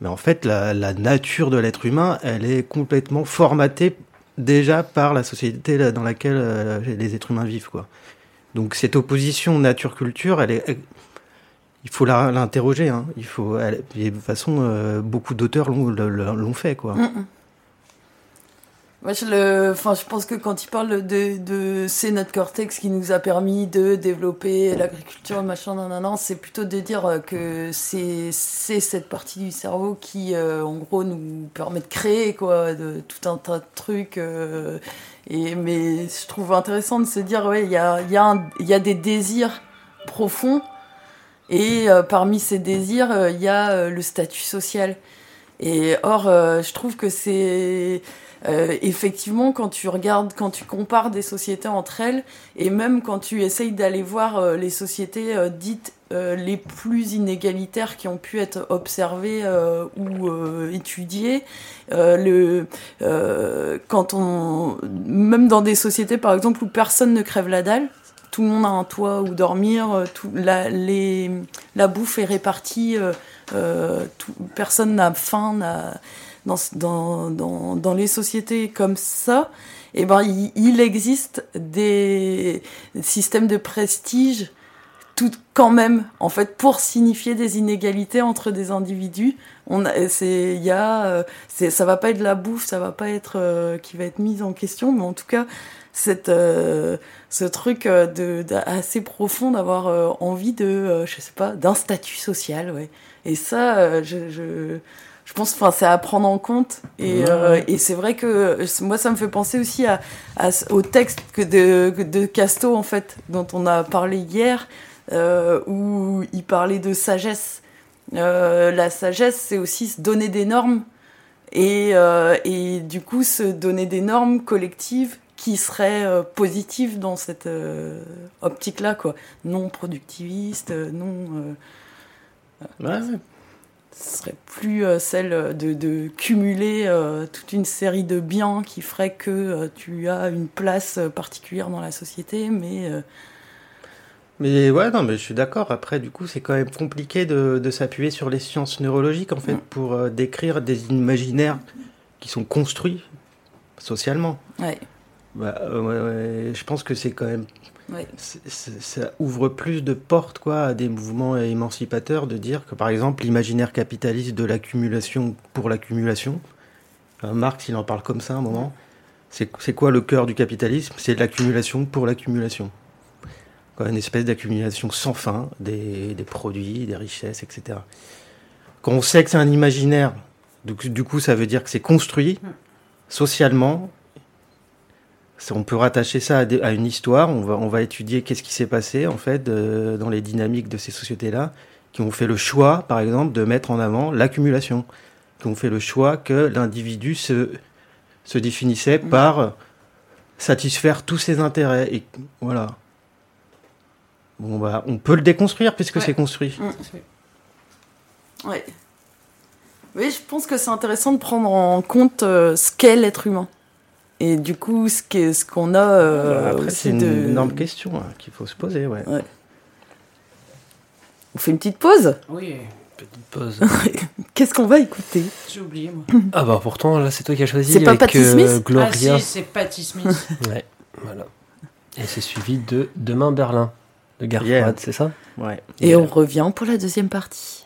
mais en fait, la, la nature de l'être humain, elle est complètement formatée déjà par la société dans laquelle les êtres humains vivent, quoi. Donc cette opposition nature-culture, elle est, il faut l'interroger. Hein. Il faut, de toute façon, euh, beaucoup d'auteurs l'ont, fait, quoi. Mm, mm. Moi, je, le, enfin, je pense que quand il parle de, de c'est notre cortex qui nous a permis de développer l'agriculture, machin, nan, c'est plutôt de dire que c'est, cette partie du cerveau qui, euh, en gros, nous permet de créer quoi, de, tout un tas de trucs. euh, et, mais je trouve intéressant de se dire, ouais, il y a, y, y a des désirs profonds. Et euh, parmi ces désirs, euh, il y a euh, le statut social. Et or, euh, je trouve que c'est effectivement, quand tu regardes, quand tu compares des sociétés entre elles, et même quand tu essayes d'aller voir les sociétés dites les plus inégalitaires qui ont pu être observées euh, ou euh, étudiées, euh, le, quand on, même dans des sociétés par exemple où personne ne crève la dalle, tout le monde a un toit où dormir, euh, la, bouffe est répartie, euh, euh, personne n'a faim, dans, les sociétés comme ça, eh ben, il, existe des systèmes de prestige tout quand même. En fait pour signifier des inégalités entre des individus on c'est il y a ça va pas être la bouffe ça va pas être qui va être mise en question mais en tout cas cette euh, ce truc euh, de, de- assez profond d'avoir euh, envie de je sais pas d'un statut social ouais. Et ça je, je je pense enfin c'est à prendre en compte. Et, c'est vrai que moi ça me fait penser aussi à, à ce- au texte que de que de Casto en fait dont on a parlé hier où il parlait de sagesse. La sagesse c'est aussi se donner des normes. Et, euh, et du coup se donner des normes collectives qui seraient euh, positives dans cette euh, optique là quoi non productiviste euh, non euh, Ouais, ouais. ce serait plus celle de, de cumuler toute une série de biens qui ferait que tu as une place particulière dans la société, mais Mais ouais, non, mais je suis d'accord. Après, du coup, c'est quand même compliqué de, de s'appuyer sur les sciences neurologiques, en fait, Mm. pour euh, décrire des imaginaires qui sont construits socialement. ouais, Bah, euh, je pense que c'est quand même. ouais, ça ouvre plus de portes, quoi, à des mouvements émancipateurs de dire que, par exemple, l'imaginaire capitaliste de l'accumulation pour l'accumulation, euh, Marx, il en parle comme ça à un moment. C'est quoi le cœur du capitalisme? C'est l'accumulation pour l'accumulation. Une espèce d'accumulation sans fin des, des produits, des richesses, etc. Quand on sait que c'est un imaginaire, du, coup- du coup, ça veut dire que c'est construit socialement. On peut rattacher ça à, des- à une histoire. On va, on va étudier qu'est-ce qui s'est passé en fait de- dans les dynamiques de ces sociétés-là, qui ont fait le choix, par exemple, de mettre en avant l'accumulation, qui ont fait le choix que l'individu se, se définissait par satisfaire tous ses intérêts. Et voilà. Bon bah, on peut le déconstruire puisque Ouais. c'est construit. ouais. Oui, je pense que c'est intéressant de prendre en compte euh, ce qu'est l'être humain. Et du coup, ce qu'est- ce qu'on a euh, Après, c'est une de... énorme question hein, qu'il faut se poser. Ouais. On fait une petite pause Oui, Petite pause. *laughs* Qu'est-ce qu'on va écouter? J'ai oublié moi. *laughs* ah bah pourtant, là, c'est toi qui as choisi. C'est pas avec, Patti Smith? Ah Gloria. si, c'est Patti Smith. *laughs* Ouais, voilà. Et c'est suivi de Demain Berlin, de Gare Yeah. Froide, c'est ça? Ouais. Et on revient pour la deuxième partie.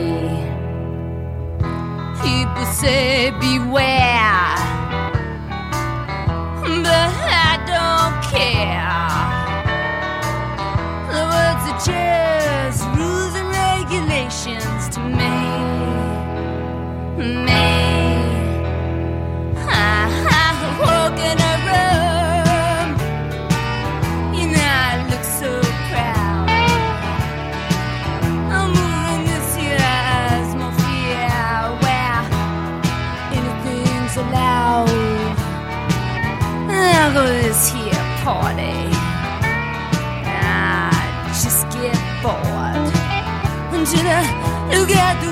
People say beware, but I don't care. The words are just rules and regulations to me. Me. tu ne regardes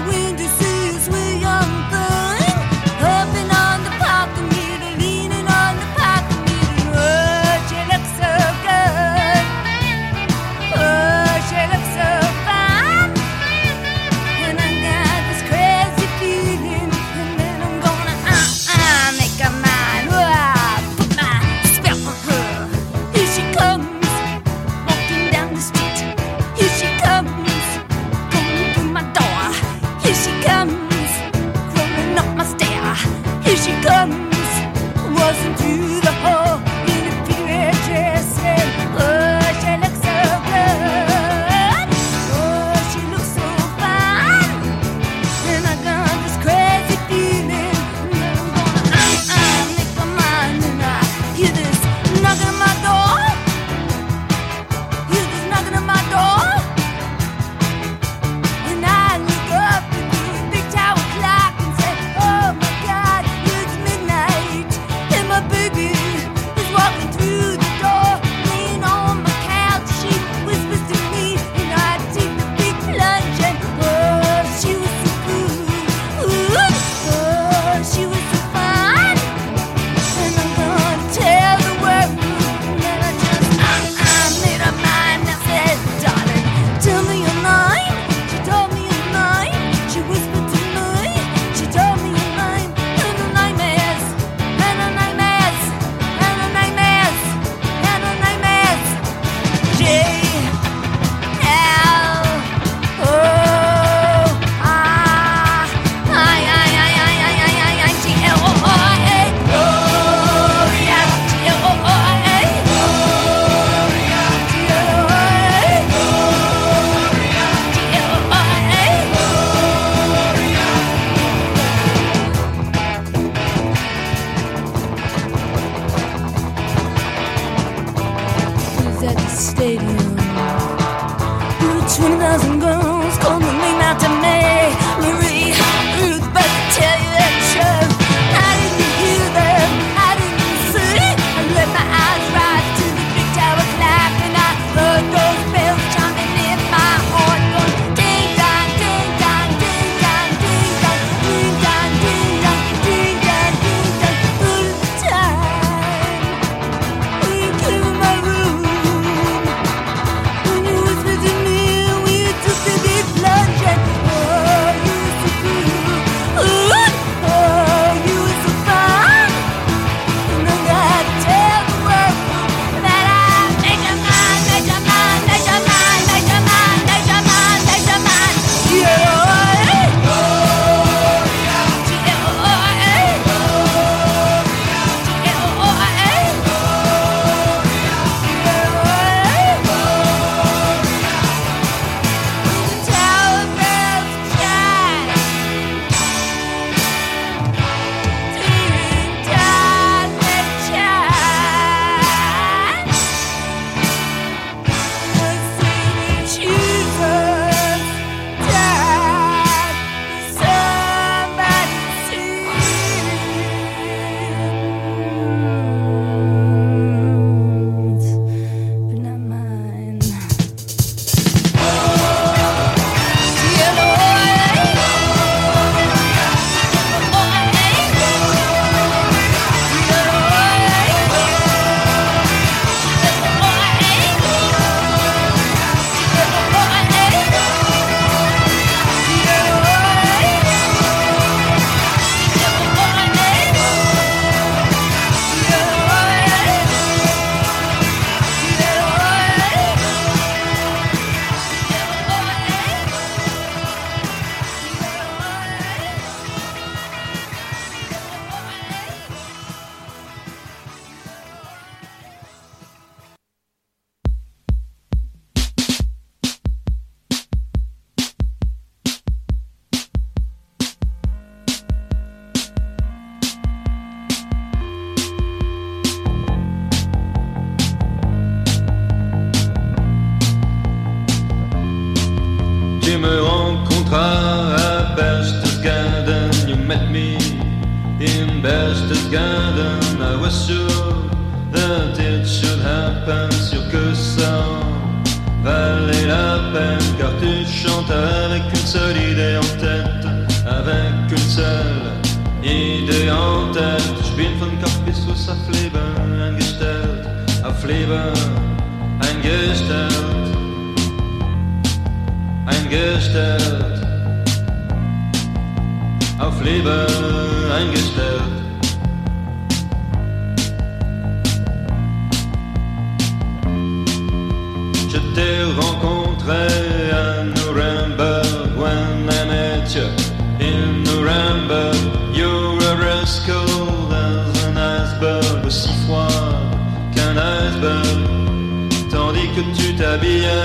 t'habillais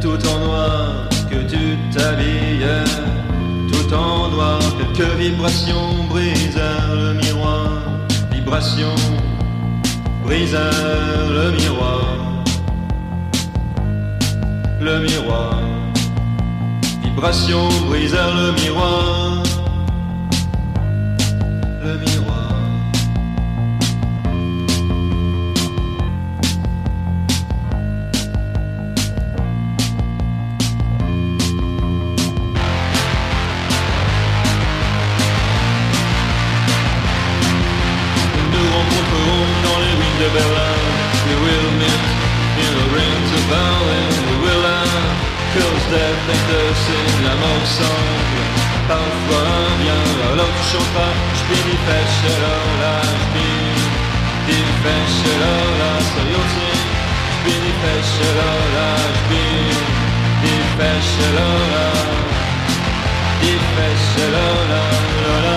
tout en noir, que tu t'habillais tout en noir. Quelques vibrations brisèrent le miroir, vibrations brisèrent le miroir, le miroir. Vibrations brisèrent le miroir, us in la mort. Parfois un bien, alors tu chanteras. Je Fäsche Lola, je so you'll sing. Je die Fäsche Lola, je. Die Fäsche Lola, Lola,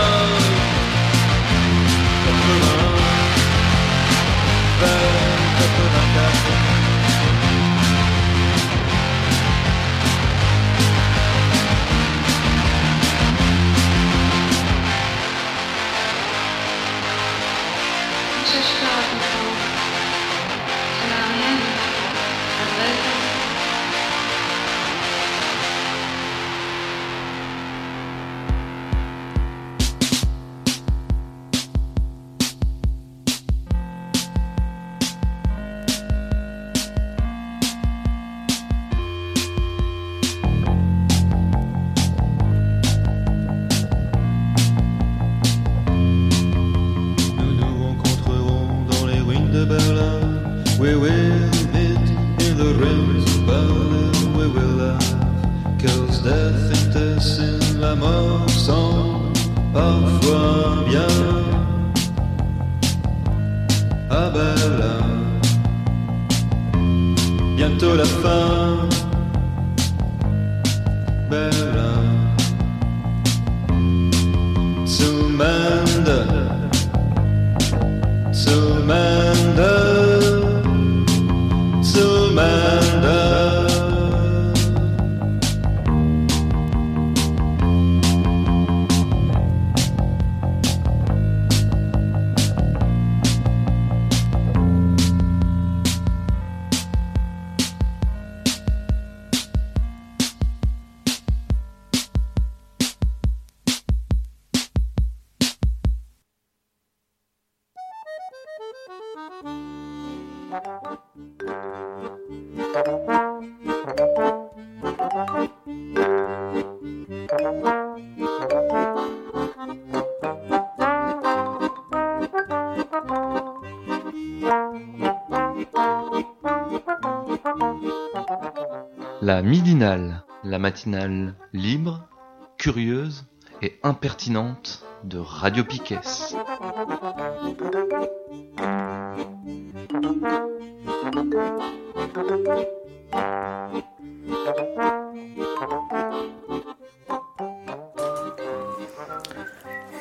Berlin, Zumande. Libre, curieuse et impertinente de Radio Piquet.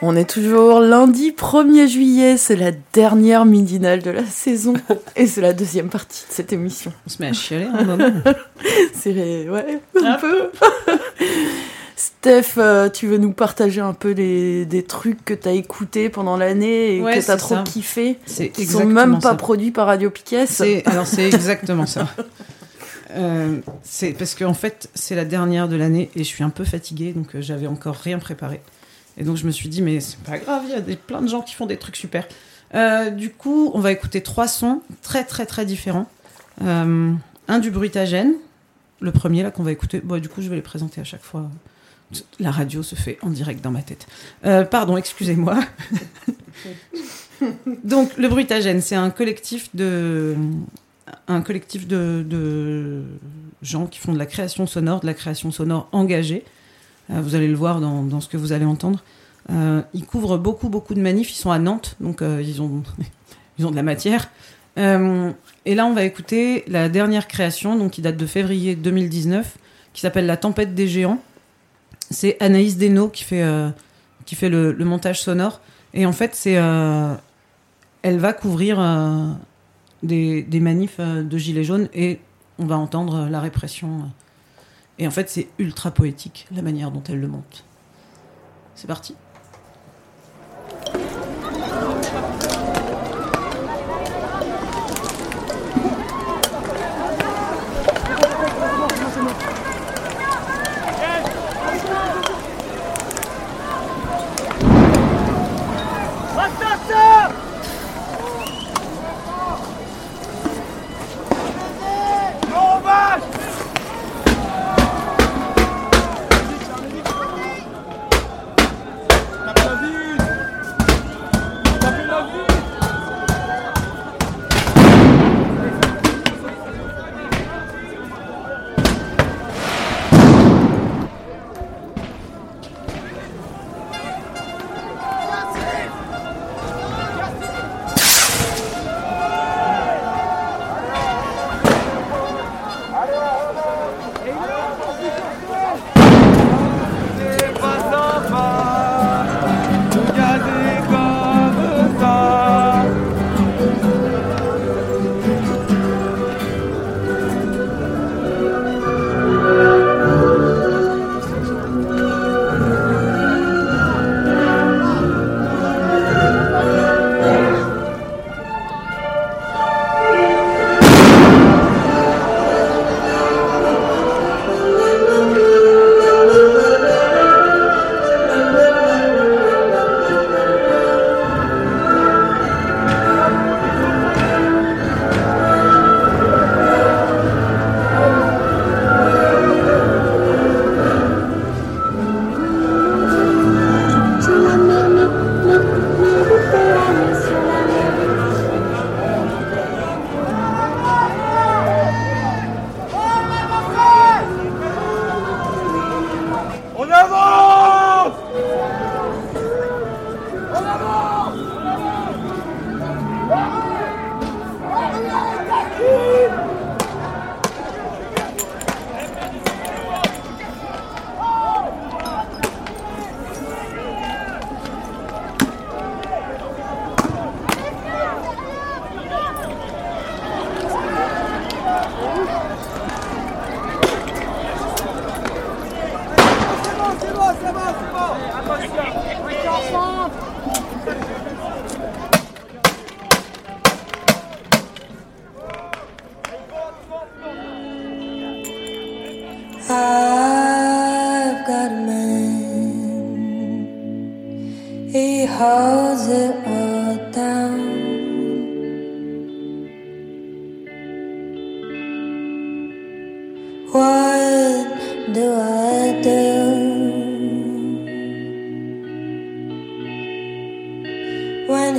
On est toujours lundi 1er juillet, c'est la dernière midinale de la saison *laughs* et c'est la deuxième partie de cette émission. On se met à chialer un moment. *laughs* C'est ouais, un peu. *laughs* Steph, euh, tu veux nous partager un peu les, des trucs que t'as écoutés pendant l'année et Ouais, que t'as trop ça. kiffé C'est Qui sont même pas ça. produits par Radio Piquet. C'est- Alors c'est exactement ça. Euh, c'est parce qu'en fait c'est la dernière de l'année et je suis un peu fatiguée donc euh, j'avais encore rien préparé et donc je me suis dit mais c'est pas grave il y a des, plein de gens qui font des trucs super. Euh, du coup on va écouter trois sons très très très différents. Euh, un du bruitagène, le premier là qu'on va écouter. Bon, du coup je vais les présenter à chaque fois. La radio se fait en direct dans ma tête. Euh, pardon, excusez-moi. *laughs* Donc, le Bruitagène, c'est un collectif de, un collectif de, de gens qui font de la création sonore, de la création sonore engagée. Euh, vous allez le voir dans, ce que vous allez entendre. Euh, ils couvrent beaucoup, beaucoup de manifs. Ils sont à Nantes, donc euh, ils, ont, *laughs* ils ont de la matière. Et là, on va écouter la dernière création, donc qui date de février 2019, qui s'appelle La Tempête des Géants. C'est Anaïs Desnaux qui fait, qui fait le, montage sonore. Et en fait, c'est, elle va couvrir des, des manifs de Gilets jaunes et on va entendre la répression. Et en fait, c'est ultra poétique la manière dont elle le monte. C'est parti.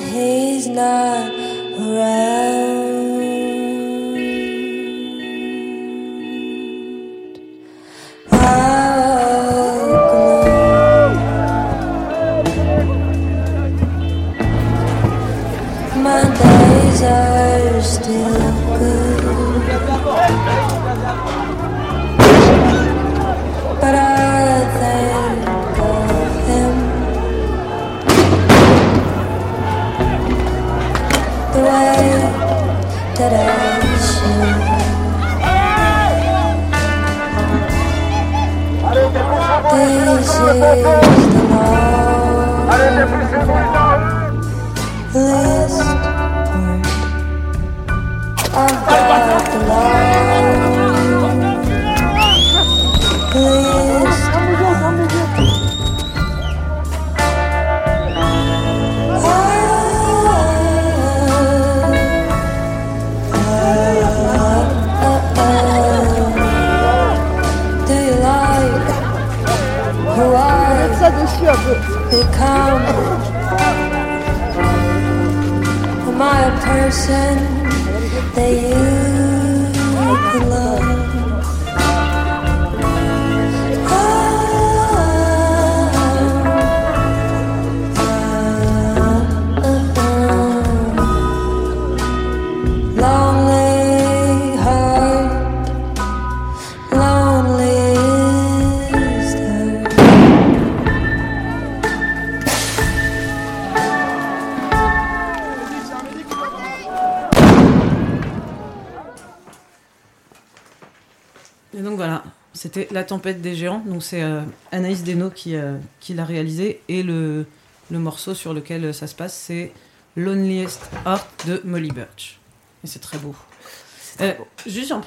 He's not around? Oh. Person that you could La Tempête des Géants. Donc c'est euh, Anaïs Deno qui, euh, qui l'a réalisé. Et le, le morceau sur lequel euh, ça se passe, c'est Loneliest Heart de Molly Birch. Et c'est très beau. Juste en-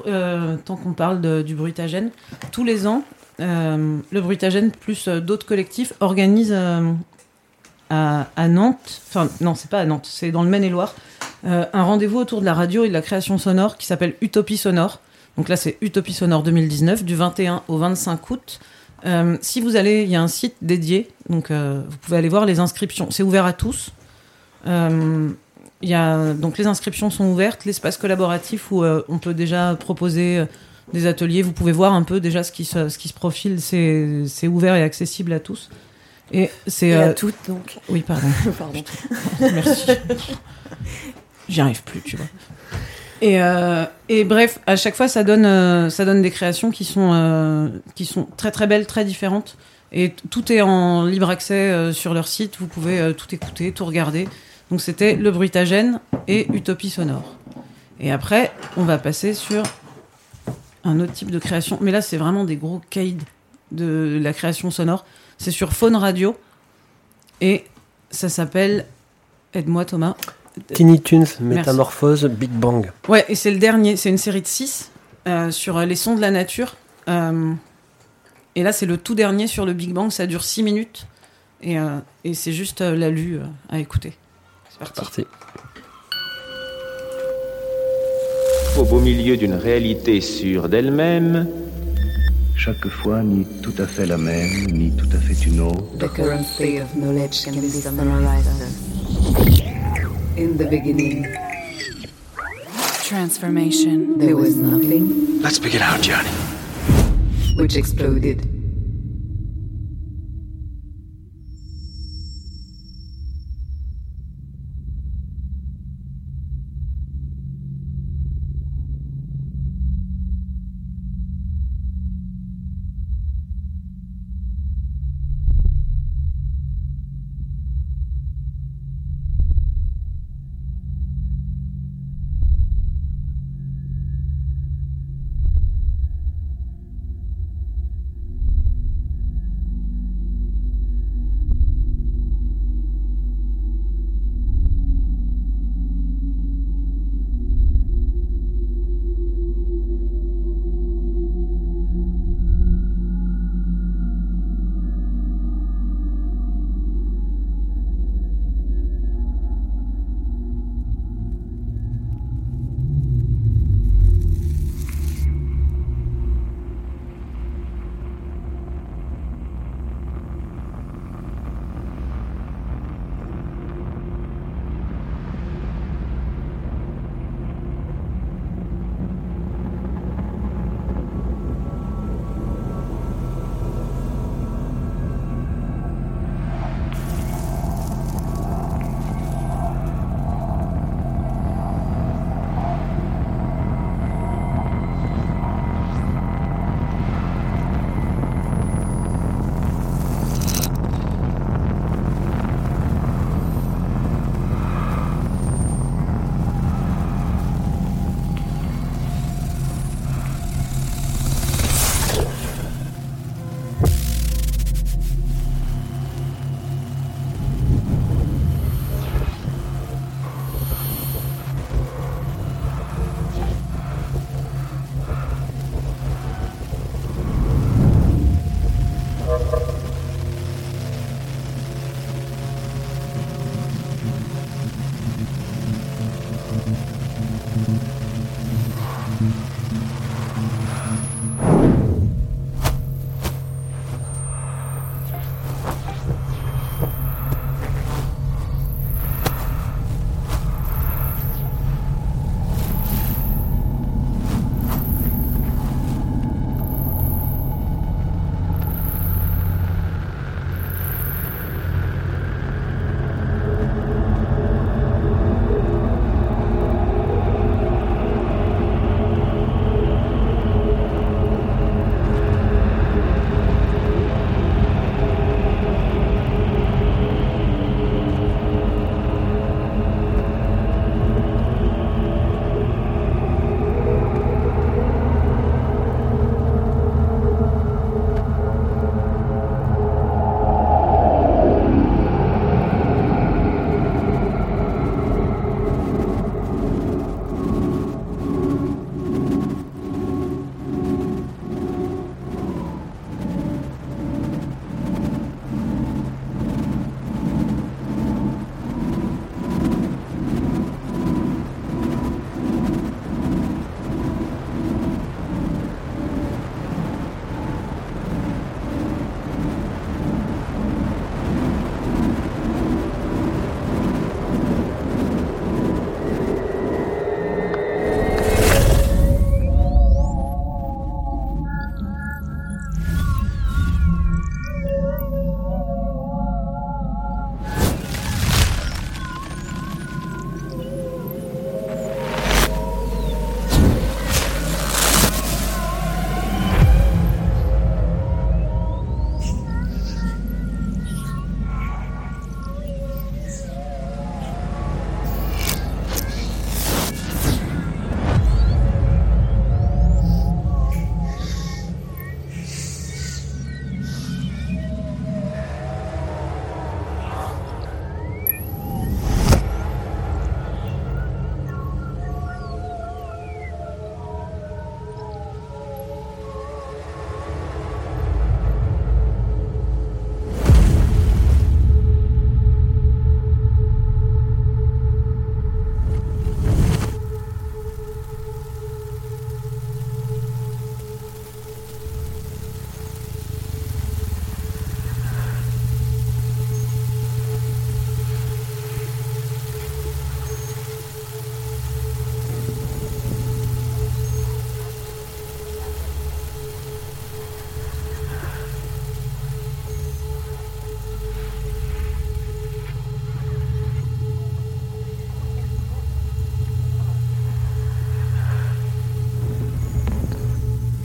tant qu'on parle de- du Brutagène, tous les ans, le Brutagène plus d'autres collectifs organisent à, à Nantes, enfin non, c'est pas à Nantes, c'est dans le Maine-et-Loire, euh, un rendez-vous autour de la radio et de la création sonore qui s'appelle Utopie Sonore. Donc là, c'est Utopie Sonore 2019, du 21 au 25 août. Euh, si vous allez, il y a un site dédié, donc euh, vous pouvez aller voir les inscriptions. C'est ouvert à tous. Euh, y a, donc les inscriptions sont ouvertes, l'espace collaboratif où on peut déjà proposer des ateliers. Vous pouvez voir un peu déjà ce qui se, ce qui se profile. C'est c'est ouvert et accessible à tous. Et c'est à toutes, donc. Oui, pardon. *laughs* Pardon. Merci. J'y arrive plus, tu vois. Et, euh, et bref, à chaque fois, ça donne, euh, des créations qui sont, euh, qui sont très très belles, très différentes. Et tout est en libre accès sur leur site. Vous pouvez tout écouter, tout regarder. Donc c'était Le Brutagène et Utopie Sonore. Et après, on va passer sur un autre type de création. Mais là, c'est vraiment des gros caïds de la création sonore. C'est sur Faune Radio. Et ça s'appelle. Aide-moi, Thomas. Tiny Toons, Merci. Métamorphose, Big Bang. Ouais, et c'est le dernier. C'est une série de 6 sur euh, les sons de la nature. Euh, et là, c'est le tout dernier sur le Big Bang. Ça dure 6 minutes. Et, euh, et c'est juste euh, la lue euh, à écouter. C'est parti. Parti. Au beau milieu d'une réalité sûre d'elle-même, Chaque fois ni tout à fait la même, ni tout à fait une autre. The current state of knowledge can be summarized In the beginning, Transformation. there was nothing Let's begin our journey. which exploded.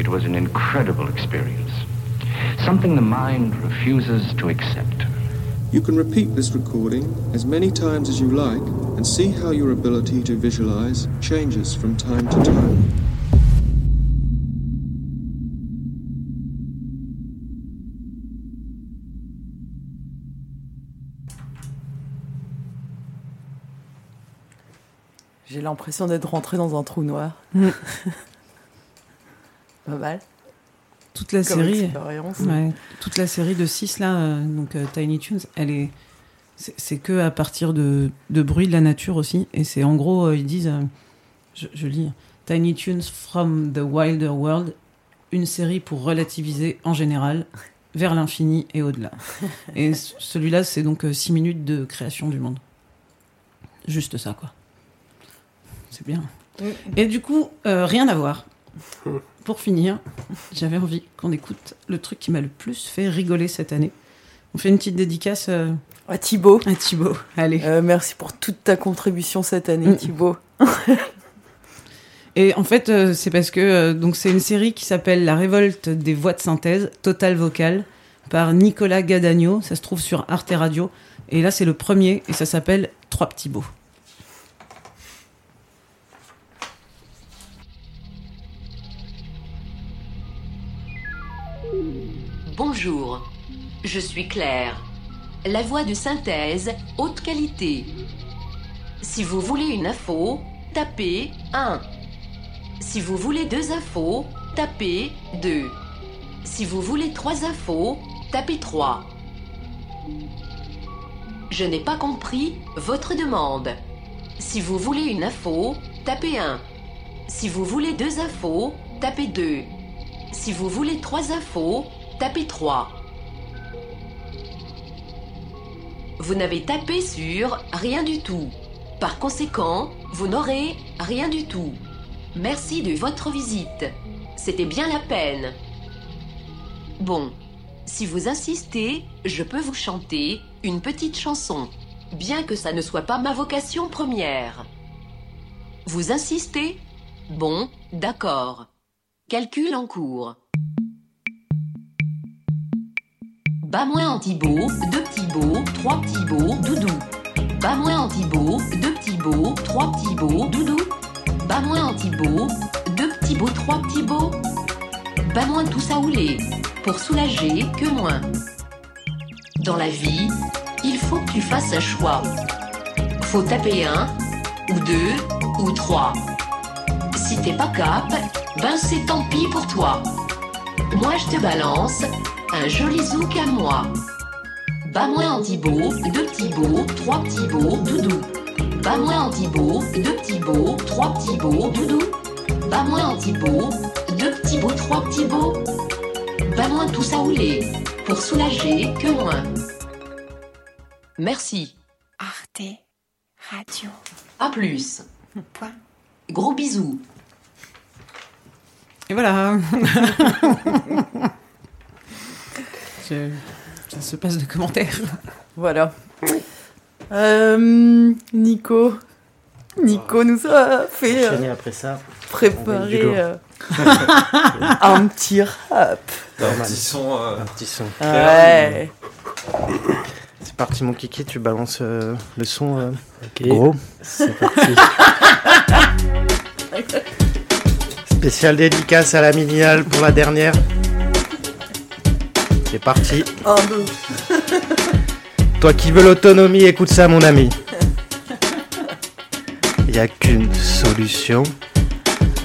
Was an incredible experience. Something the mind refuses to accept. You can repeat this recording as many times as you like and see how your ability to visualize changes from time to time. J'ai l'impression d'être rentré dans un trou noir. Mm. *laughs* Pas mal. toute la Comme série, ouais, toute la série de 6 là, euh, donc euh, Tiny Toons, elle est, c'est que à partir de, de bruits de la nature aussi, et c'est en gros euh, ils disent, je, je lis, Tiny Tunes from the Wilder World, une série pour relativiser en général vers l'infini et au-delà. *laughs* et celui-là c'est donc 6 minutes de création du monde. Juste ça quoi. C'est bien. Et du coup, rien à voir. *laughs* Pour finir, j'avais envie qu'on écoute le truc qui m'a le plus fait rigoler cette année. On fait une petite dédicace euh, à Thibaut. À Thibaut, allez. Euh, merci pour toute ta contribution cette année, Mm. Thibaut. Et en fait, euh, c'est parce que donc c'est une série qui s'appelle La révolte des voix de synthèse, Total Vocal, par Nicolas Gadagno. Ça se trouve sur Arte Radio. Et là, c'est le premier et ça s'appelle Trois petits beaux. Bonjour, je suis Claire, la voix de synthèse haute qualité. Si vous voulez une info, tapez 1. Si vous voulez deux infos, tapez 2. Si vous voulez trois infos, tapez 3. Je n'ai pas compris votre demande. Si vous voulez une info, tapez 1. Si vous voulez deux infos, tapez 2. Si vous voulez trois infos, tapez 3. Vous n'avez tapé sur rien du tout. Par conséquent, vous n'aurez rien du tout. Merci de votre visite. C'était bien la peine. Bon, si vous insistez, je peux vous chanter une petite chanson, bien que ça ne soit pas ma vocation première. Vous insistez? Bon, d'accord. Calcul en cours. Bas-moins Antibo, deux petits beaux, trois petits beaux, doudou. Bas-moins Antibo, deux petits beaux, trois petits beaux, doudou. Bas-moins Antibo, deux petits beaux, trois petits beaux. Bas-moins tout ça oulé, pour soulager que moins. Dans la vie, il faut que tu fasses un choix. Faut taper un, ou deux, ou trois. Si t'es pas cap, ben c'est tant pis pour toi. Moi je te balance un joli zouk à moi. Bas-moi Antibo, deux petits beaux, trois petits beaux, doudou. Bas-moi Antibo, deux petits beaux, trois petits beaux, doudou. Bas-moi Antibo, deux petits beaux, trois petits beaux. Bas-moi tout ça oulé, pour soulager que moins. Merci. Arte Radio. À plus. Point. Gros bisous. Et voilà. *laughs* Je- Ça se passe de commentaires. Voilà. Euh, Nico. Nico nous a fait euh, après ça. préparer euh, un petit rap. Normal. petit son, euh, Un petit son. Ouais. C'est parti mon kiki, tu balances euh, le son euh, Ok. gros. C'est parti. *laughs* Spécial dédicace à la miniale pour la dernière. C'est parti. Deux. *laughs* Toi qui veux l'autonomie, écoute ça mon ami. Il n'y a qu'une solution,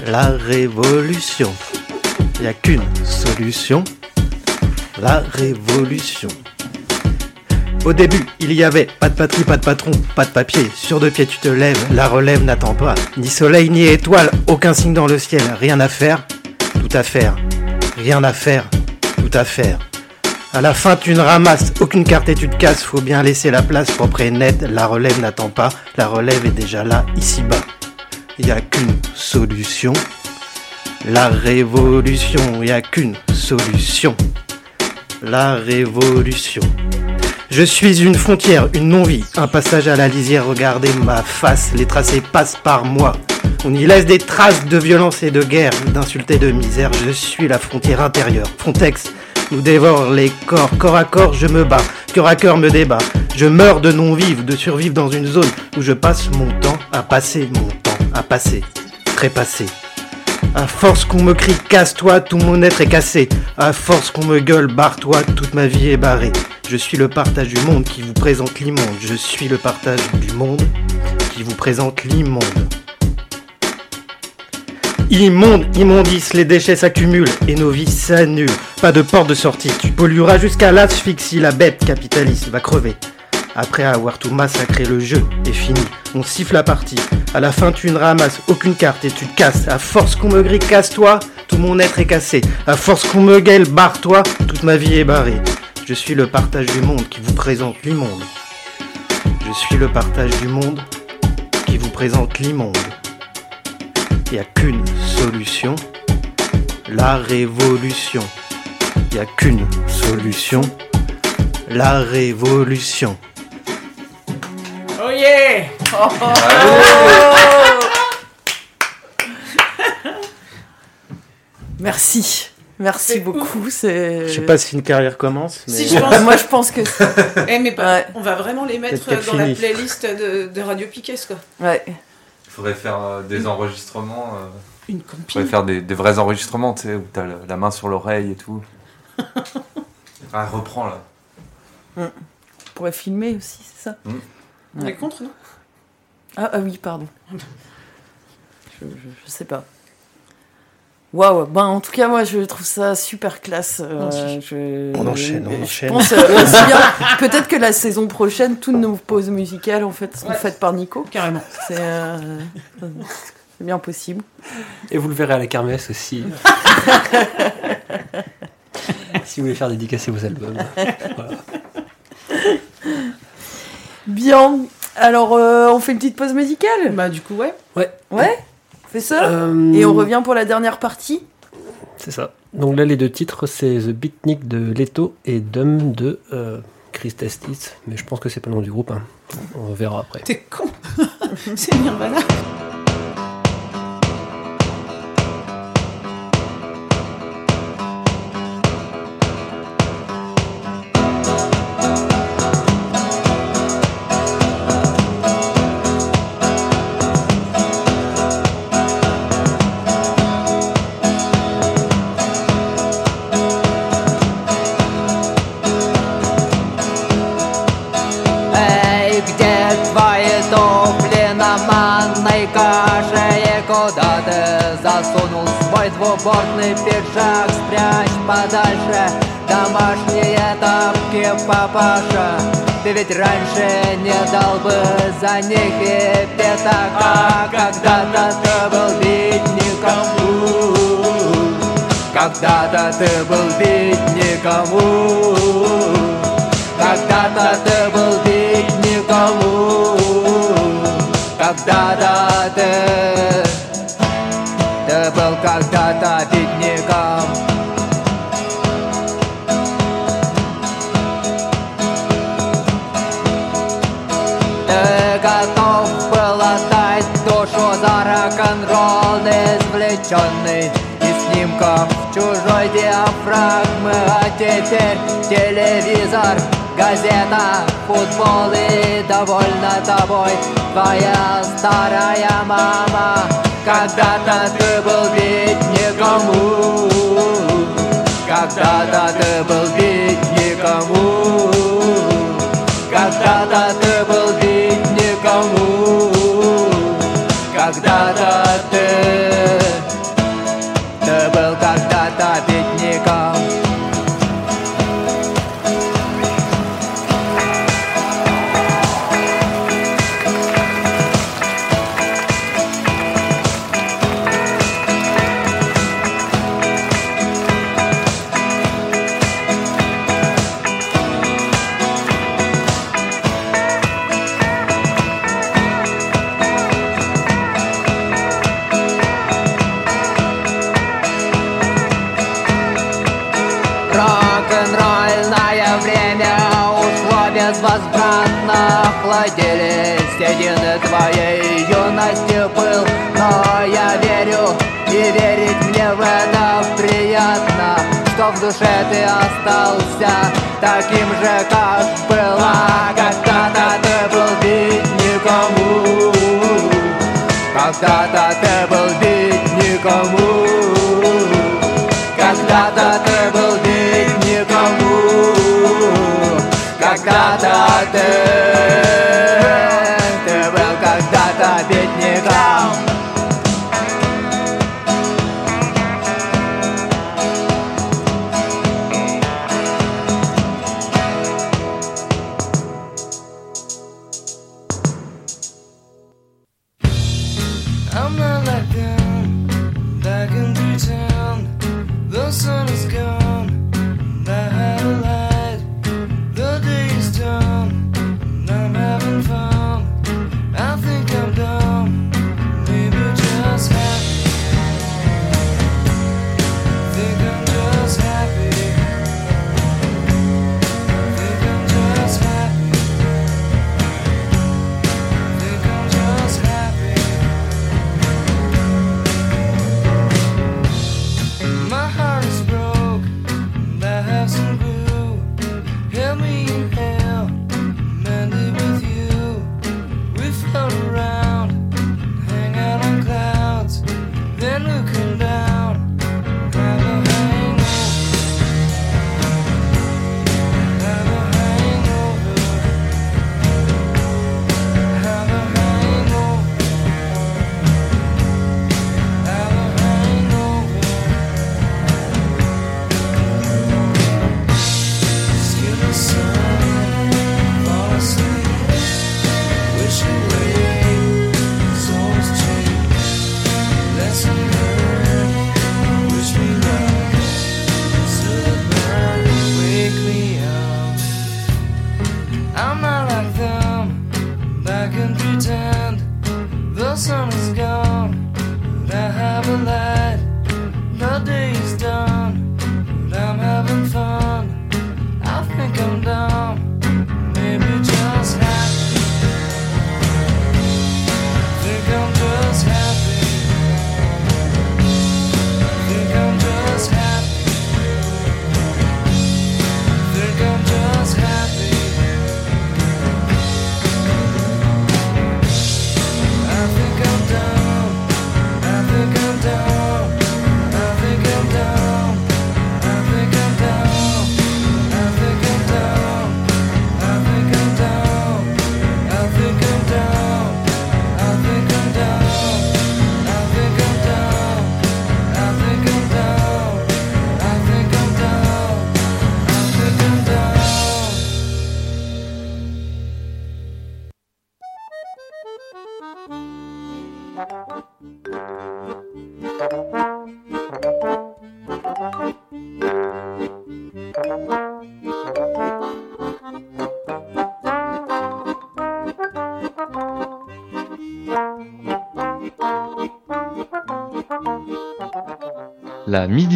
la révolution. Il n'y a qu'une solution, la révolution. Au début, il y avait pas de patrie, pas de patron, pas de papier. Sur deux pieds, tu te lèves, la relève n'attend pas. Ni soleil, ni étoile, aucun signe dans le ciel. Rien à faire, tout à faire. Rien à faire, tout à faire. À la fin, tu ne ramasses aucune carte et tu te casses. Faut bien laisser la place propre et nette. La relève n'attend pas. La relève est déjà là, ici-bas. Il a qu'une solution. La révolution. Il a qu'une solution. La révolution. Je suis une frontière, une non-vie, un passage à la lisière. Regardez ma face, les tracés passent par moi. On y laisse des traces de violence et de guerre, d'insultes et de misère. Je suis la frontière intérieure. Frontex nous dévore les corps. Corps à corps, je me bats. Cœur à cœur me débat. Je meurs de non-vivre, de survivre dans une zone où je passe mon temps à passer mon temps à passer. Trépasser. À force qu'on me crie casse-toi, tout mon être est cassé. À force qu'on me gueule barre-toi, toute ma vie est barrée. Je suis le partage du monde qui vous présente l'immonde. Je suis le partage du monde qui vous présente l'immonde. Immonde, immondice, les déchets s'accumulent et nos vies s'annulent. Pas de porte de sortie, tu pollueras jusqu'à l'asphyxie, la bête capitaliste va crever. Après avoir tout massacré, le jeu est fini. On siffle la partie. À la fin, tu ne ramasses aucune carte et tu te casses. À force qu'on me grille, casse-toi, tout mon être est cassé. À force qu'on me gueule, barre-toi, toute ma vie est barrée. Je suis le partage du monde qui vous présente l'immonde. Je suis le partage du monde qui vous présente l'immonde. Il n'y a qu'une solution, la révolution. Il n'y a qu'une solution, la révolution. Oh yeah *laughs* Merci. Merci beaucoup. C'est. Je sais pas si une carrière commence. Mais... Si, je pense. *laughs* Moi, je pense que. c'est- Eh, mais pas- Ouais. on va vraiment les mettre dans la playlist de, de Radio Piquet, quoi. Ouais. Il faudrait faire euh, des enregistrements. euh, Une Il faudrait faire des, des vrais enregistrements, tu sais, où t'as la main sur l'oreille et tout. *laughs* ah, reprends là. On pourrait filmer aussi, c'est ça On est contre, non Ah, ah oui, pardon. Je, je- je sais pas. Waouh, ben en tout cas moi je trouve ça super classe. euh, je, On enchaîne, on je enchaîne. pense euh. *laughs* Peut-être que la saison prochaine, toutes nos pauses musicales en fait sont Ouais. faites par Nico. Carrément. C'est euh, c'est bien possible. Et vous le verrez à la kermesse aussi. *laughs* si vous voulez faire dédicacer vos albums. Voilà. Bien. Alors euh, on fait une petite pause musicale? Bah, du coup, ouais. Ouais? Ouais? On fait ça. Euh, Et on revient pour la dernière partie. C'est ça. Donc là, les deux titres, c'est The Beatnik de Leto et Dum de euh, Chris Testis. Mais je pense que c'est pas le nom du groupe. hein. On verra après. T'es con *laughs* C'est Nirvana свой двубортный пиджак? Спрячь подальше домашние тапки, папаша Ты ведь раньше не дал бы за них и пятака Когда-то ты был бедняком у-у-у. Когда-то ты был бедняком у-у-у. Когда-то ты был бедняком у-у-у. Когда-то ты когда-то бедняком Ты готов был отдать душу за рок-н-ролл Извлеченный из снимков? Чужой диафрагмы А теперь телевизор, газета, футбол И довольна тобой. Твоя старая мама Когда-то ты был бедняком у-у-у. Когда-то ты был бедняком у-у-у. Когда-то ты был бедняком у-у-у. Когда-то Ты Что в душе ты остался таким же, как была. Когда-то ты был бить никому Когда-то ты был бить никому Когда-то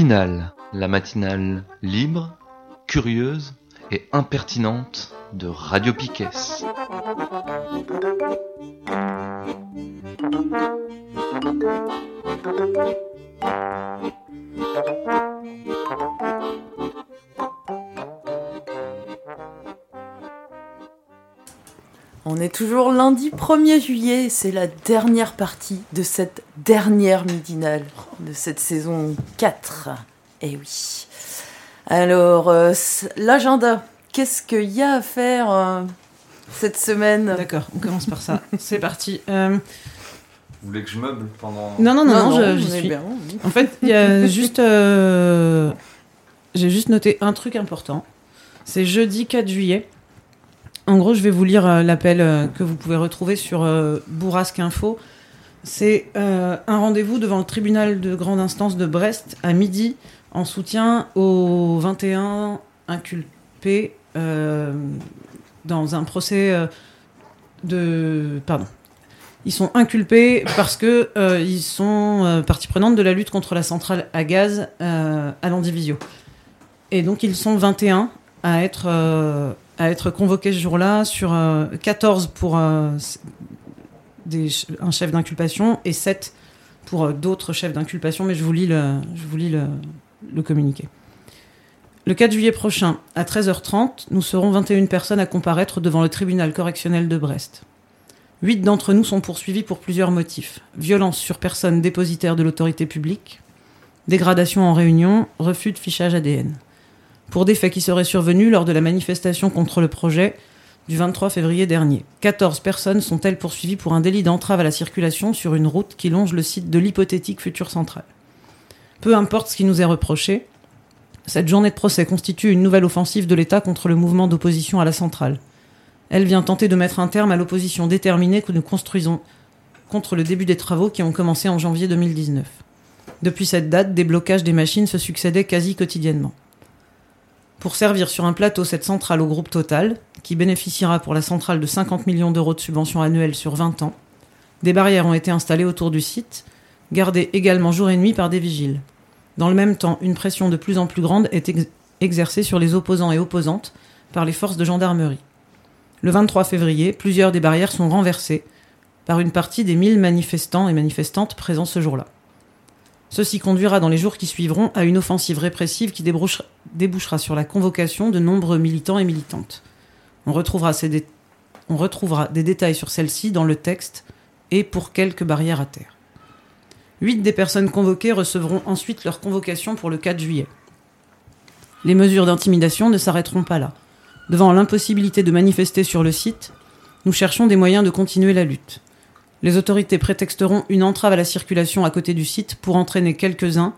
La matinale libre, curieuse et impertinente de Radio Piquet. On est toujours lundi 1er juillet, c'est la dernière partie de cette dernière midinale de cette saison 4. Eh oui. Alors, euh, l'agenda, qu'est-ce qu'il y a à faire euh, cette semaine? D'accord, on commence par ça. *laughs* C'est parti. Euh, Vous voulez que je meuble pendant. Non, non, non, Non, je- suis. bien, oui. En fait, il y a *laughs* juste. euh, J'ai juste noté un truc important. C'est jeudi 4 juillet. En gros, je vais vous lire euh, l'appel euh, que vous pouvez retrouver sur euh, Bourrasque Info. C'est euh, un rendez-vous devant le tribunal de grande instance de Brest à midi en soutien aux 21 inculpés euh, dans un procès euh, de. Pardon. Ils sont inculpés parce que ils sont partie prenante de la lutte contre la centrale à gaz à Landivisio. Et donc ils sont 21 à être, à être convoqués ce jour-là, sur euh, 14 pour un chef d'inculpation et 7 pour euh, d'autres chefs d'inculpation, mais je vous lis le, je communiqué. Le 4 juillet prochain, à 13h30, nous serons 21 personnes à comparaître devant le tribunal correctionnel de Brest. Huit d'entre nous sont poursuivis pour plusieurs motifs. Violence sur personne dépositaire de l'autorité publique, dégradation en réunion, refus de fichage ADN. Pour des faits qui seraient survenus lors de la manifestation contre le projet du 23 février dernier. 14 personnes sont-elles poursuivies pour un délit d'entrave à la circulation sur une route qui longe le site de l'hypothétique future centrale. Peu importe ce qui nous est reproché, cette journée de procès constitue une nouvelle offensive de l'État contre le mouvement d'opposition à la centrale. Elle vient tenter de mettre un terme à l'opposition déterminée que nous construisons contre le début des travaux qui ont commencé en janvier 2019. Depuis cette date, des blocages des machines se succédaient quasi quotidiennement. Pour servir sur un plateau cette centrale au groupe Total, qui bénéficiera pour la centrale de 50 millions d'euros de subventions annuelles sur 20 ans, des barrières ont été installées autour du site, gardées également jour et nuit par des vigiles. Dans le même temps, une pression de plus en plus grande est ex- exercée sur les opposants et opposantes par les forces de gendarmerie. Le 23 février, plusieurs des barrières sont renversées par une partie des 1000 manifestants et manifestantes présents ce jour-là. Ceci conduira dans les jours qui suivront à une offensive répressive qui débouchera sur la convocation de nombreux militants et militantes. On retrouvera, des détails sur celle-ci dans le texte et pour quelques barrières à terre. Huit des personnes convoquées recevront ensuite leur convocation pour le 4 juillet. Les mesures d'intimidation ne s'arrêteront pas là. Devant l'impossibilité de manifester sur le site, nous cherchons des moyens de continuer la lutte. Les autorités prétexteront une entrave à la circulation à côté du site pour entraîner quelques-uns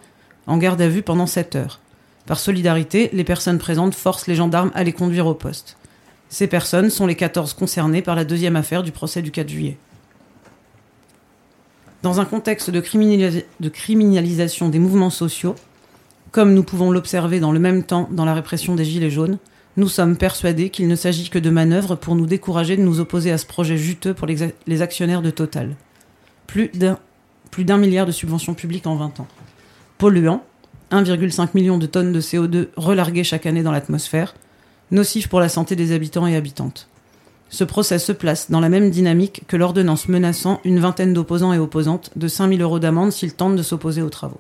en garde à vue pendant 7 heures. Par solidarité, les personnes présentes forcent les gendarmes à les conduire au poste. Ces personnes sont les 14 concernées par la deuxième affaire du procès du 4 juillet. Dans un contexte de, criminalis- de criminalisation des mouvements sociaux, comme nous pouvons l'observer dans le même temps dans la répression des Gilets jaunes, nous sommes persuadés qu'il ne s'agit que de manœuvres pour nous décourager de nous opposer à ce projet juteux pour les, les actionnaires de Total. Plus d'un milliard de subventions publiques en 20 ans. Polluant, 1,5 million de tonnes de CO2 relarguées chaque année dans l'atmosphère, nocif pour la santé des habitants et habitantes. Ce procès se place dans la même dynamique que l'ordonnance menaçant une vingtaine d'opposants et opposantes de 5000 euros d'amende s'ils tentent de s'opposer aux travaux.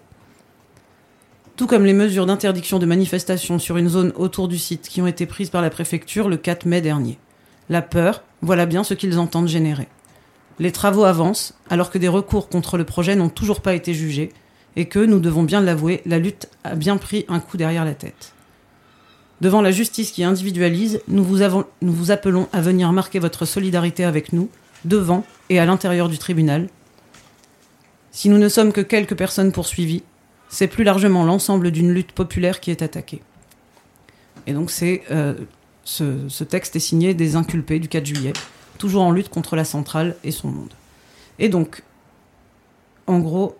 Tout comme les mesures d'interdiction de manifestation sur une zone autour du site qui ont été prises par la préfecture le 4 mai dernier. La peur, voilà bien ce qu'ils entendent générer. Les travaux avancent alors que des recours contre le projet n'ont toujours pas été jugés et que, nous devons bien l'avouer, la lutte a bien pris un coup derrière la tête. Devant la justice qui individualise, nous vous, appelons à venir marquer votre solidarité avec nous, devant et à l'intérieur du tribunal. Si nous ne sommes que quelques personnes poursuivies, c'est plus largement l'ensemble d'une lutte populaire qui est attaquée. Et donc c'est euh, ce, texte est signé des inculpés du 4 juillet, toujours en lutte contre la centrale et son monde. Et donc, en gros,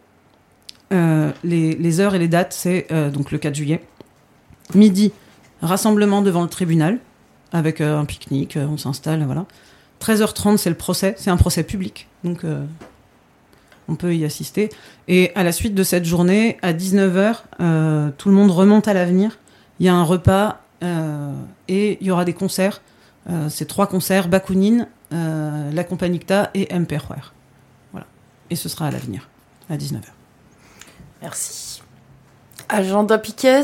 euh, les, les heures et les dates, c'est euh, donc le 4 juillet. Midi, rassemblement devant le tribunal, avec euh, un pique-nique, euh, on s'installe, voilà. 13h30, c'est le procès, c'est un procès public, donc euh, on peut y assister. Et à la suite de cette journée, à 19h, euh, tout le monde remonte à l'avenir. Il y a un repas et il y aura des concerts. C'est trois concerts, Bakounine, La Compagnie Cta et Emperor. Voilà. Et ce sera à l'avenir, à 19h. Merci. Agenda Piquet,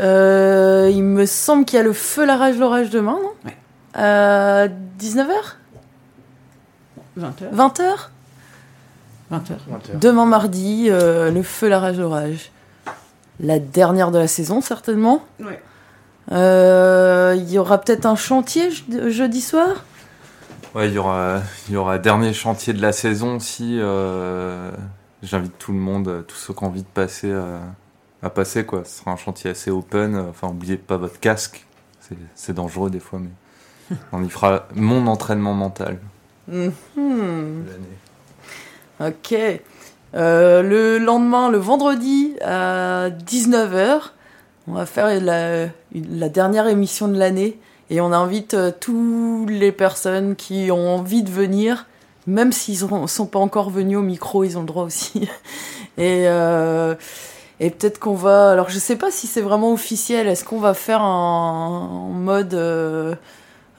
euh, il me semble qu'il y a le feu, la rage, l'orage demain, non? Ouais. Euh, 19h 20h 20h 20h. Demain mardi, euh, le feu, la rage, l'orage. La dernière de la saison, certainement. Ouais. Euh, Il y aura peut-être un chantier je- jeudi soir? Ouais, il y aura, il y aura dernier chantier de la saison si euh, j'invite tout le monde, tous ceux qui ont envie de passer euh, à passer quoi. Ce sera un chantier assez open. euh, Enfin, oubliez pas votre casque. C'est- C'est dangereux des fois, mais *laughs* on y fera mon entraînement mental. Mhm. l'année. Ok. Euh, le lendemain, le vendredi à 19h, on va faire la, dernière émission de l'année et on invite euh, toutes les personnes qui ont envie de venir, même s'ils ne sont pas encore venus au micro, ils ont le droit aussi. *laughs* Et, euh, et peut-être qu'on va. Alors je sais pas si c'est vraiment officiel, est-ce qu'on va faire un, mode. euh,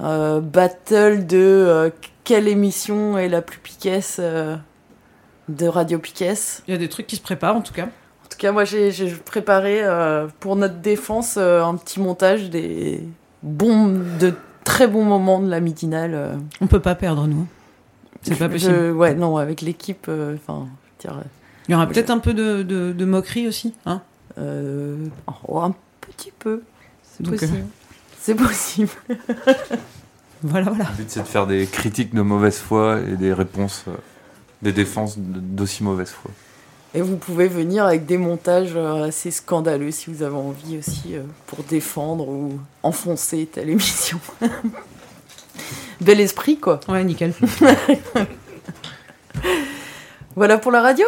euh, battle de euh, quelle émission est la plus piquesse de Radio Piquesse? Il y a des trucs qui se préparent en tout cas. En tout cas, moi j'ai préparé pour notre défense un petit montage des bons, de très bons moments de la midinale. On peut pas perdre, nous. C'est pas Je- possible. ouais, non, avec l'équipe, enfin, Il y aura peut-être un peu de, de- de moquerie aussi. Hein euh, oh, un petit peu. C'est euh, possible. C'est possible. *laughs* Voilà, voilà. Le but, c'est de faire des critiques de mauvaise foi et des réponses, euh, des défenses d'aussi mauvaise foi. Et vous pouvez venir avec des montages assez scandaleux si vous avez envie aussi euh, pour défendre ou enfoncer telle émission. *laughs* Bel esprit, quoi. Ouais, nickel. *laughs* voilà pour la radio?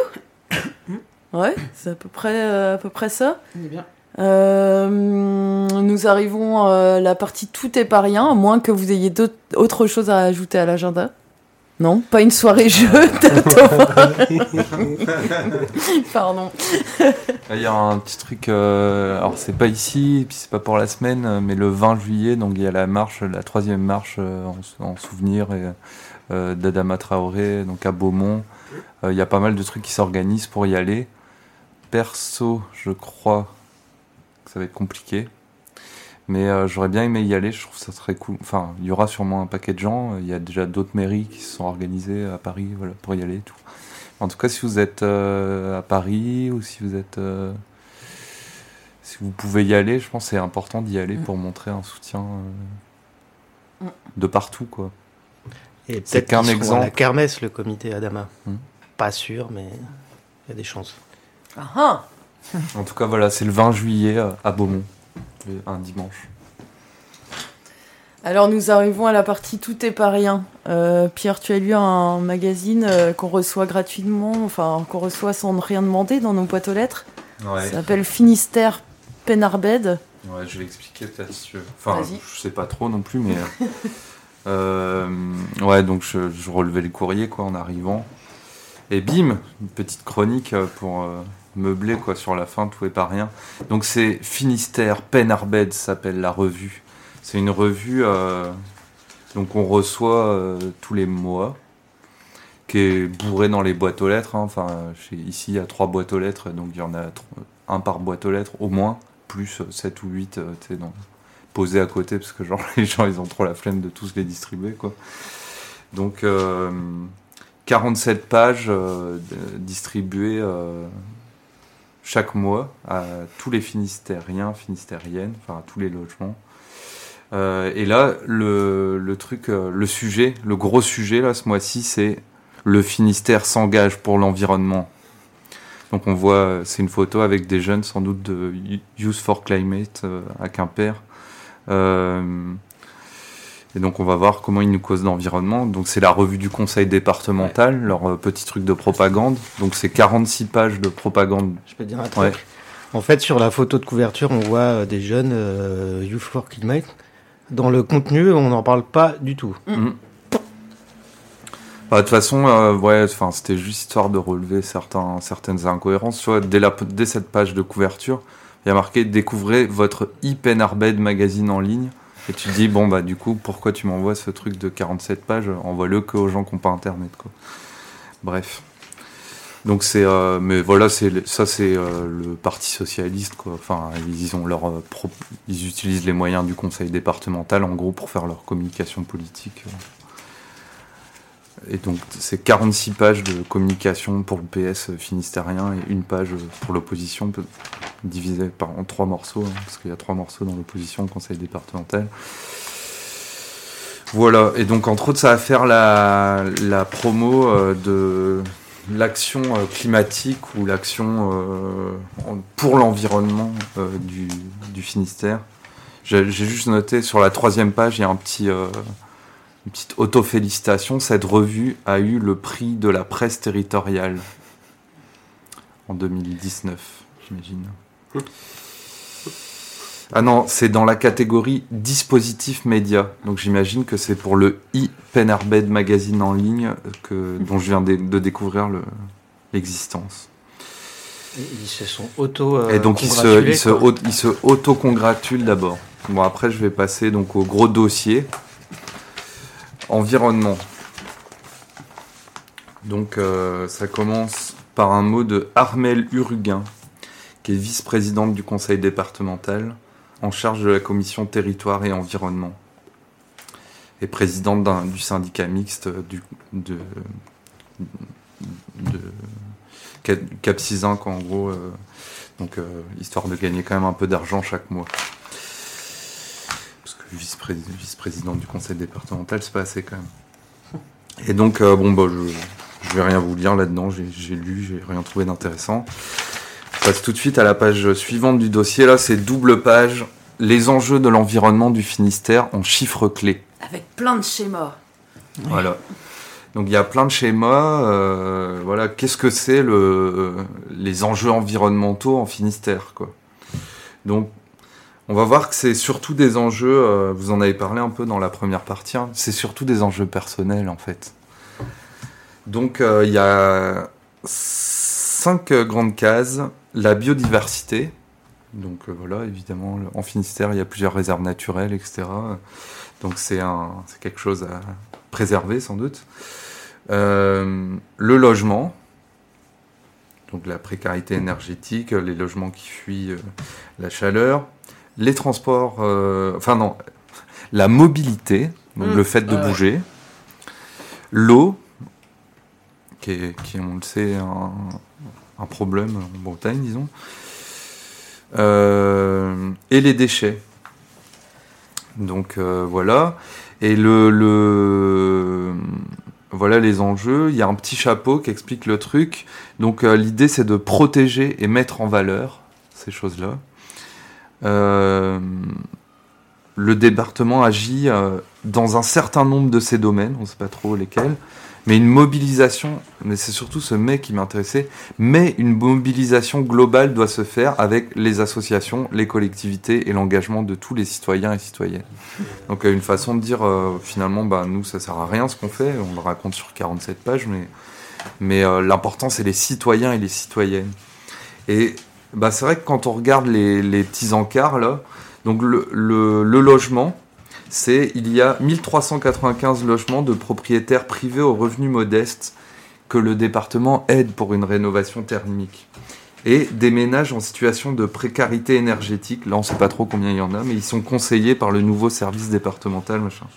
Ouais, c'est à peu près, euh, à peu près ça. On est bien. Euh, nous arrivons à la partie tout est pas rien, à moins que vous ayez d'autres- autre chose à ajouter à l'agenda. Non, pas une soirée jeu. *laughs* *laughs* Pardon. Il y a un petit truc, euh, alors c'est pas ici, puis c'est pas pour la semaine, euh, mais le 20 juillet, donc il y a la marche, la troisième marche euh, en, en souvenir et, euh, d'Adama Traoré, donc à Beaumont. Euh, Il y a pas mal de trucs qui s'organisent pour y aller. Perso, je crois que ça va être compliqué. Mais euh, j'aurais bien aimé y aller, je trouve ça serait cool. Enfin, il y aura sûrement un paquet de gens. Il y a déjà d'autres mairies qui se sont organisées à Paris voilà, pour y aller et tout. En tout cas, si vous êtes euh, à Paris ou si vous êtes. euh, si vous pouvez y aller, je pense que c'est important d'y aller pour montrer un soutien euh, Mm. de partout, quoi. Et C'est peut-être qu'un seront à la exemple. kermesse, le comité Adama. Hmm. Pas sûr, mais il y a des chances. Ah ah. En tout cas, voilà, c'est le 20 juillet euh, à Beaumont, le- un dimanche. Alors nous arrivons à la partie tout est pas rien. Euh, Pierre, tu as lu un magazine euh, qu'on reçoit gratuitement, enfin qu'on reçoit sans rien demander dans nos boîtes aux lettres. Ouais. Ça s'appelle Finistère Penarbed. Ouais, je vais expliquer peut-être si tu veux. Enfin, je sais pas trop non plus, mais. euh, ouais, donc je, je relevais le courrier quoi en arrivant. Et bim, une petite chronique euh, pour euh, meubler quoi sur la fin, tout est pas rien. Donc c'est Finistère Penarbed s'appelle la revue. C'est une revue euh, donc on reçoit euh, tous les mois qui est bourré dans les boîtes aux lettres. hein. Enfin, ici, il y a trois boîtes aux lettres, donc il y en a un par boîte aux lettres au moins, plus 7 ou 8 dans, posés à côté, parce que genre *laughs* les gens, ils ont trop la flemme de tous les distribuer. quoi. Donc, euh, 47 pages euh, de- distribuées euh, chaque mois à tous les Finistériens, Finistériennes, enfin à tous les logements. Euh, et là, le, truc, euh, le sujet, le gros sujet là ce mois-ci, c'est le Finistère s'engage pour l'environnement. Donc on voit, euh, c'est une photo avec des jeunes sans doute de Youth for Climate à Quimper. Et donc on va voir comment ils nous causent l'environnement. Donc c'est la revue du conseil départemental, leur euh, petit truc de propagande. Donc c'est 46 pages de propagande. Je peux te dire un truc. Ouais. En fait, sur la photo de couverture, on voit euh, des jeunes euh, Youth for Climate. Dans le contenu, on n'en parle pas du tout. Mm. Bah, de toute façon, euh, ouais, enfin, c'était juste histoire de relever certains, certaines incohérences. Tu vois, dès, la, dès cette page de couverture, il y a marqué Découvrez votre e-Penarbed magazine en ligne. Et tu te dis, bon, bah, du coup, pourquoi tu m'envoies ce truc de 47 pages? Envoie-le que aux gens qui n'ont pas internet, quoi. Bref. Donc, c'est. euh, mais voilà, ça, c'est euh, le Parti Socialiste, quoi. Enfin, ils, euh, ils utilisent les moyens du conseil départemental, en gros, pour faire leur communication politique. Et donc, c'est 46 pages de communication pour le PS finistérien et une page pour l'opposition, divisée en trois morceaux, hein, parce qu'il y a trois morceaux dans l'opposition au conseil départemental. Voilà, et donc entre autres, ça va faire la, promo euh, de l'action euh, climatique ou l'action euh, pour l'environnement du, Finistère. J'ai juste noté sur la troisième page, il y a un petit, une petite auto-félicitation. Cette revue a eu le prix de la presse territoriale en 2019, j'imagine. Ah non, c'est dans la catégorie dispositif média. Donc j'imagine que c'est pour le e-Penarbed magazine en ligne que, dont je viens de, de découvrir le- l'existence. Ils se sont auto. euh, Et donc il se, d'abord. Bon après je vais passer donc au gros dossier. Environnement. Donc euh, ça commence par un mot de Armel Urguin, qui est vice-présidente du conseil départemental en charge de la commission territoire et environnement et présidente du syndicat mixte du, Cap Cap Cizinc, en gros, euh, donc euh, histoire de gagner quand même un peu d'argent chaque mois. Parce que vice-pré- vice-présidente du conseil départemental, c'est pas assez quand même. Et donc, euh, bon, bah, je, je vais rien vous lire là-dedans, j'ai j'ai lu, j'ai rien trouvé d'intéressant. Je passe tout de suite à la page suivante du dossier. Là, c'est double page. Les enjeux de l'environnement du Finistère en chiffres clés. Avec plein de schémas. Voilà. Donc il y a plein de schémas. euh, voilà, qu'est-ce que c'est le les enjeux environnementaux en Finistère, quoi? Donc on va voir que c'est surtout des enjeux. euh, vous en avez parlé un peu dans la première partie. hein, c'est surtout des enjeux personnels en fait. Donc euh, il y a cinq grandes cases. La biodiversité. Donc euh, voilà, évidemment, en Finistère, il y a plusieurs réserves naturelles, etc. Donc c'est quelque chose à préserver sans doute. Le logement, donc la précarité énergétique, les logements qui fuient la chaleur, les transports, euh, enfin non, la mobilité, donc Mm. le fait de bouger, l'eau, qui est, qui, on le sait, un, un problème en Bretagne, disons, Euh, et les déchets. Donc euh, voilà. Et le, le voilà les enjeux. Il y a un petit chapeau qui explique le truc. Donc l'idée c'est de protéger et mettre en valeur ces choses-là. Euh, le département agit euh, dans un certain nombre de ces domaines, on ne sait pas trop lesquels, mais une mobilisation, mais c'est surtout ce mais qui m'intéressait, mais une mobilisation globale doit se faire avec les associations, les collectivités et l'engagement de tous les citoyens et citoyennes. Donc euh, une façon de dire finalement, bah, nous ça sert à rien ce qu'on fait, on le raconte sur 47 pages, mais, l'important c'est les citoyens et les citoyennes. Et bah, c'est vrai que quand on regarde les, les petits encarts là, donc le, le- logement, c'est il y a 1395 logements de propriétaires privés aux revenus modestes que le département aide pour une rénovation thermique. Et des ménages en situation de précarité énergétique, là on sait pas trop combien il y en a, mais ils sont conseillés par le nouveau service départemental, machin.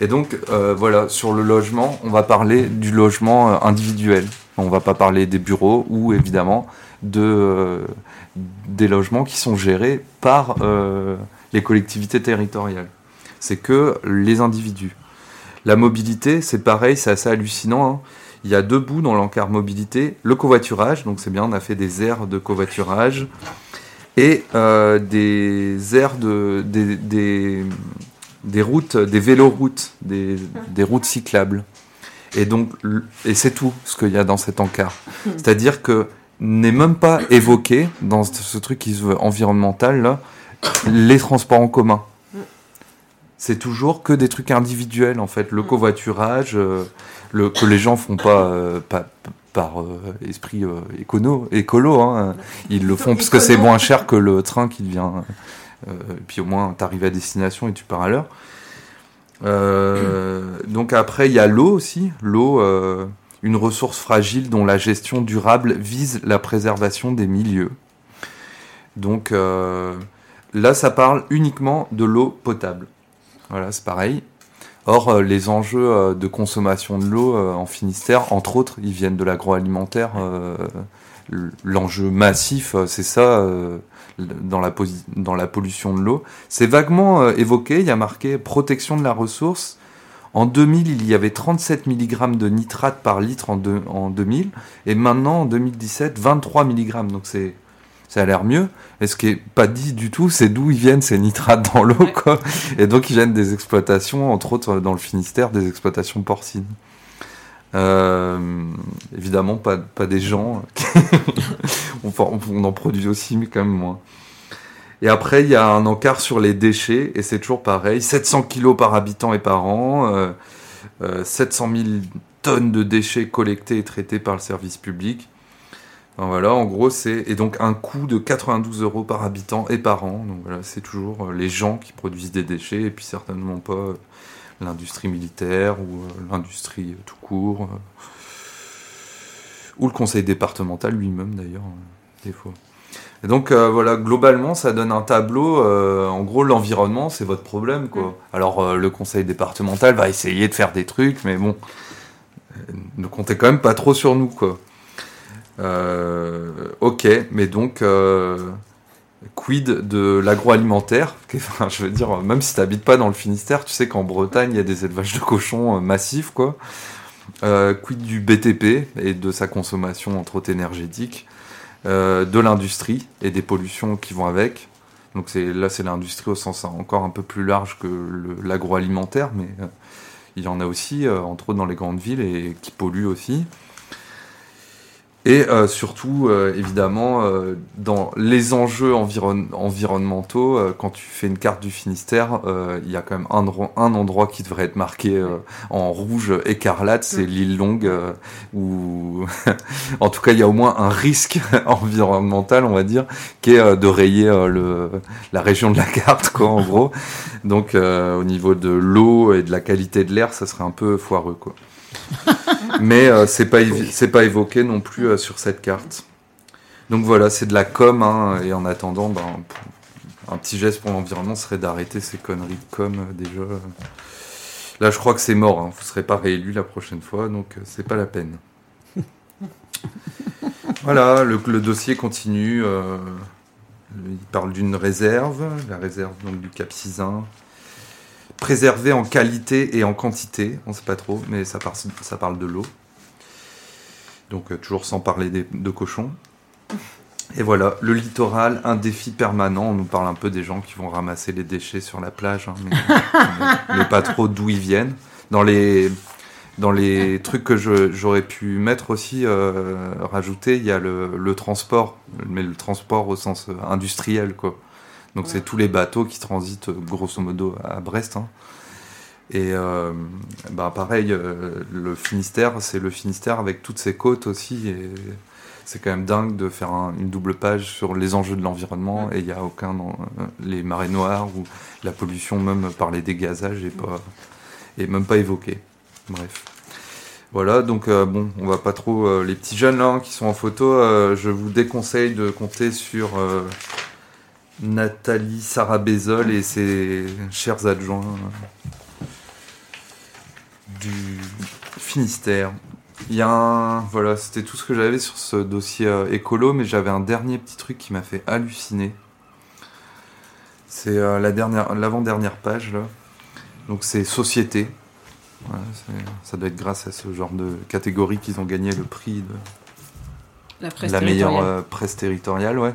Et donc euh, voilà, sur le logement, on va parler du logement euh, individuel. On va pas parler des bureaux ou évidemment de, euh, des logements qui sont gérés par euh, les collectivités territoriales. C'est que les individus. La mobilité, c'est pareil, c'est assez hallucinant. hein. Il y a deux bouts dans l'encart mobilité. Le covoiturage, donc c'est bien, on a fait des aires de covoiturage et euh, des aires de des, des, des routes, des véloroutes, des, des routes cyclables. Et donc, et c'est tout ce qu'il y a dans cet encart. C'est-à-dire que n'est même pas évoqué dans ce, truc qui se veut environnemental là, les transports en commun. C'est toujours que des trucs individuels en fait, le covoiturage, euh, le, que les gens font pas, euh, pas- par euh, esprit écono, écolo, hein. ils le font parce que c'est moins cher que le train qui vient. euh, et puis au moins t'arrives à destination et tu pars à l'heure. Donc après, il y a l'eau aussi. L'eau, une ressource fragile dont la gestion durable vise la préservation des milieux. Donc euh, là, ça parle uniquement de l'eau potable. Voilà, c'est pareil. Or, euh, les enjeux euh, de consommation de l'eau en Finistère, entre autres, ils viennent de l'agroalimentaire. L'enjeu massif, c'est ça, dans, la pollution de l'eau. C'est vaguement évoqué, il y a marqué protection de la ressource. En 2000, il y avait 37 mg de nitrate par litre en, deux- en 2000, et maintenant, en 2017, 23 mg. Donc c'est ça a l'air mieux. Et ce qui est pas dit du tout, c'est d'où ils viennent ces nitrates dans l'eau, quoi. Et donc ils viennent des exploitations, entre autres dans le Finistère, des exploitations porcines. Euh, évidemment, pas, pas des gens. on, *laughs* on- on en produit aussi, mais quand même moins. Et après, il y a un encart sur les déchets, et c'est toujours pareil 700 kilos par habitant et par an, euh, euh, 700 000 tonnes de déchets collectés et traités par le service public. Voilà, en gros, c'est et donc un coût de 92 euros par habitant et par an. Donc voilà, c'est toujours euh, les gens qui produisent des déchets et puis certainement pas euh, l'industrie militaire ou euh, l'industrie tout court, euh, ou le conseil départemental lui-même d'ailleurs, euh, des fois. Et donc euh, voilà, globalement, ça donne un tableau. euh, en gros, l'environnement, c'est votre problème, quoi. Alors euh, le conseil départemental va essayer de faire des trucs, mais bon, ne comptez quand même pas trop sur nous, quoi. Ok, mais donc quid de l'agroalimentaire? *laughs* Enfin, Je veux dire, même si t'habites pas dans le Finistère, tu sais qu'en Bretagne, il y a des élevages de cochons massifs, quoi. Euh, quid du BTP et de sa consommation entre autres énergétique, euh, de l'industrie et des pollutions qui vont avec. Donc c'est là c'est l'industrie au sens encore un peu plus large que l'agroalimentaire, mais euh, il y en a aussi euh, entre autres dans les grandes villes et qui polluent aussi. Et euh, surtout, euh, évidemment, euh, dans les enjeux environ- environnementaux, euh, quand tu fais une carte du Finistère, euh, il y a quand même un, endroit- un endroit qui devrait être marqué euh, en rouge écarlate, c'est l'île Longue, où *laughs* en tout cas il y a au moins un risque *laughs* environnemental, on va dire, qui est de rayer le, la région de la carte, quoi, en gros. Donc euh, au niveau de l'eau et de la qualité de l'air, ça serait un peu foireux, quoi. Mais euh, c'est pas c'est pas évoqué non plus euh, sur cette carte. Donc voilà, c'est de la com. hein, et en attendant, ben, un petit geste pour l'environnement serait d'arrêter ces conneries de com euh, déjà. Là, je crois que c'est mort. Hein, vous serez pas réélu la prochaine fois, donc euh, c'est pas la peine. *laughs* voilà, le, le dossier continue. il parle d'une réserve, la réserve donc du Cap Sizun, préservée en qualité et en quantité, on sait pas trop, mais ça, par- ça parle de l'eau. Donc euh, toujours sans parler de cochons. Et voilà, le littoral, un défi permanent. On nous parle un peu des gens qui vont ramasser les déchets sur la plage, hein, mais, pas trop d'où ils viennent. Dans les, dans les trucs que j'aurais pu mettre aussi, euh, rajouter, il y a le, le transport, mais le transport au sens euh, industriel, quoi. Donc c'est tous les bateaux qui transitent euh, grosso modo à Brest. hein. Et euh, bah pareil, euh, le Finistère, c'est le Finistère avec toutes ses côtes aussi. Et c'est quand même dingue de faire un- une double page sur les enjeux de l'environnement. Et il n'y a aucun dans euh, les marées noires ou la pollution, même par les dégazages, et, pas, et même pas évoquée. Bref. Voilà, donc euh, bon, on va pas trop. euh, les petits jeunes là hein, qui sont en photo, euh, je vous déconseille de compter sur Nathalie Sarabézol et ses chers adjoints du Finistère. Il y a un. Voilà, c'était tout ce que j'avais sur ce dossier euh, écolo, mais j'avais un dernier petit truc qui m'a fait halluciner. C'est euh, la dernière, l'avant-dernière page là. Donc c'est société. Voilà, ça doit être grâce à ce genre de catégorie qu'ils ont gagné le prix de La presse la meilleure euh, presse territoriale, ouais.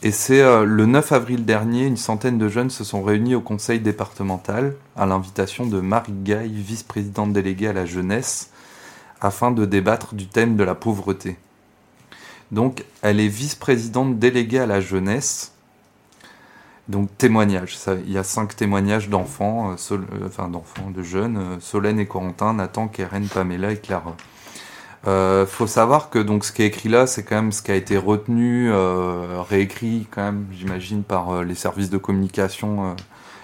Et c'est euh, le 9 avril dernier, une centaine de jeunes se sont réunis au conseil départemental à l'invitation de Marie Gaille, vice-présidente déléguée à la jeunesse, afin de débattre du thème de la pauvreté. Donc, elle est vice-présidente déléguée à la jeunesse. Donc, témoignage. Il y a cinq témoignages d'enfants, euh, euh, enfin d'enfants, de jeunes, Solène et Corentin, Nathan, Keren, Pamela et Clara. Euh, faut savoir que donc ce qui est écrit là, c'est quand même ce qui a été retenu, euh, réécrit quand même, j'imagine, par euh, les services de communication euh,